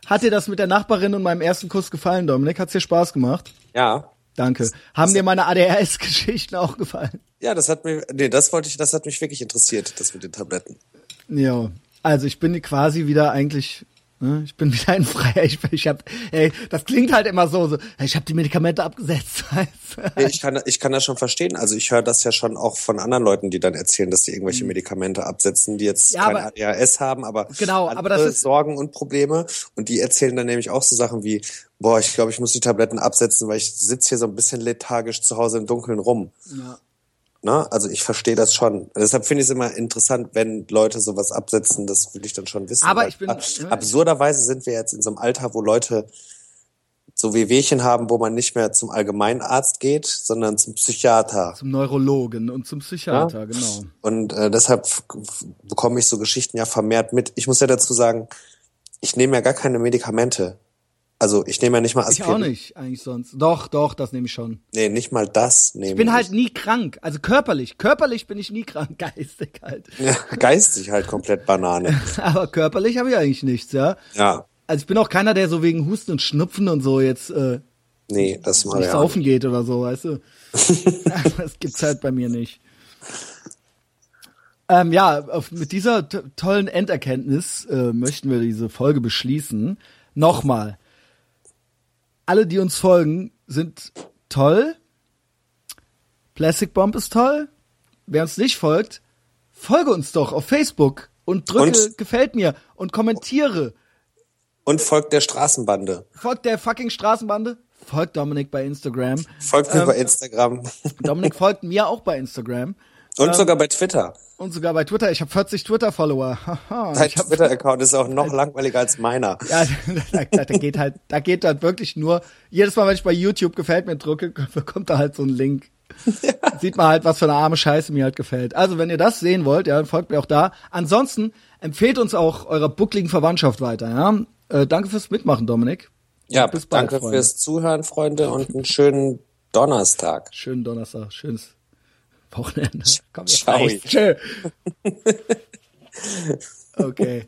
Hat dir das mit der Nachbarin und meinem ersten Kuss gefallen, Dominik? Hat's dir Spaß gemacht? Ja. Danke. Haben dir meine ADHS-Geschichten auch gefallen? Ja, das hat mir, nee, das wollte ich, das hat mich wirklich interessiert, das mit den Tabletten. Ja, also ich bin quasi wieder eigentlich, ne, ich bin wieder ein Freier. Ich, ich hab, ey, das klingt halt immer so, so ich habe die Medikamente abgesetzt. Nee, ich kann, ich kann das schon verstehen. Also ich höre das ja schon auch von anderen Leuten, die dann erzählen, dass sie irgendwelche Medikamente absetzen, die jetzt Mhm. Ja, kein aber- ADHS haben, aber Genau, aber das ist- Sorgen und Probleme. Und die erzählen dann nämlich auch so Sachen wie, boah, ich glaube, ich muss die Tabletten absetzen, weil ich sitze hier so ein bisschen lethargisch zu Hause im Dunkeln rum. Ja. Ne? Also ich verstehe das schon. Deshalb finde ich es immer interessant, wenn Leute sowas absetzen, das will ich dann schon wissen. Aber ich bin- ab absurderweise sind wir jetzt in so einem Alter, wo Leute so Wehwehchen haben, wo man nicht mehr zum Allgemeinarzt geht, sondern zum Psychiater. Zum Neurologen und zum Psychiater, genau. Und äh, deshalb bekomme ich so Geschichten ja vermehrt mit. Ich muss ja dazu sagen, ich nehme ja gar keine Medikamente. Also ich nehme ja nicht mal Ich Aspirin. auch nicht, eigentlich sonst. Doch, doch, das nehme ich schon. Nee, nicht mal das nehme Ich bin halt nie krank. Also körperlich. Körperlich bin ich nie krank, geistig halt. Ja, geistig halt komplett Banane. Aber körperlich habe ich eigentlich nichts, ja. Ja, Also ich bin auch keiner, der so wegen Husten und Schnupfen und so jetzt äh, nee, das mache nicht ich auch saufen geht oder so, weißt du? das gibt's halt bei mir nicht. Ähm, ja, auf, mit dieser tollen Enderkenntnis äh, möchten wir diese Folge beschließen. Nochmal. Alle, die uns folgen, sind toll. Plastic Bomb ist toll. Wer uns nicht folgt, folge uns doch auf Facebook und drücke Und? gefällt mir und kommentiere. Und folgt der Straßenbande. Folgt der fucking Straßenbande. Folgt Dominik bei Instagram. Folgt Ähm, mir bei Instagram. Dominik folgt mir auch bei Instagram. Und sogar bei Twitter. Und sogar bei Twitter. Ich habe 40 Twitter-Follower. Haha, Dein Twitter-Account ist auch noch langweiliger als meiner. ja, da, da, da geht halt, da geht halt wirklich nur, jedes Mal, wenn ich bei YouTube gefällt mir drücke, kommt da halt so ein Link. Sieht man halt, was für eine arme Scheiße mir halt gefällt. Also, wenn ihr das sehen wollt, ja, dann folgt mir auch da. Ansonsten empfehlt uns auch eurer buckligen Verwandtschaft weiter, ja. Äh, danke fürs Mitmachen, Dominik. Ja, Bis bald, danke Freunde. fürs Zuhören, Freunde, und einen schönen Donnerstag. Schönen Donnerstag, schönes Wochenende. Komm, jetzt Ciao. Okay.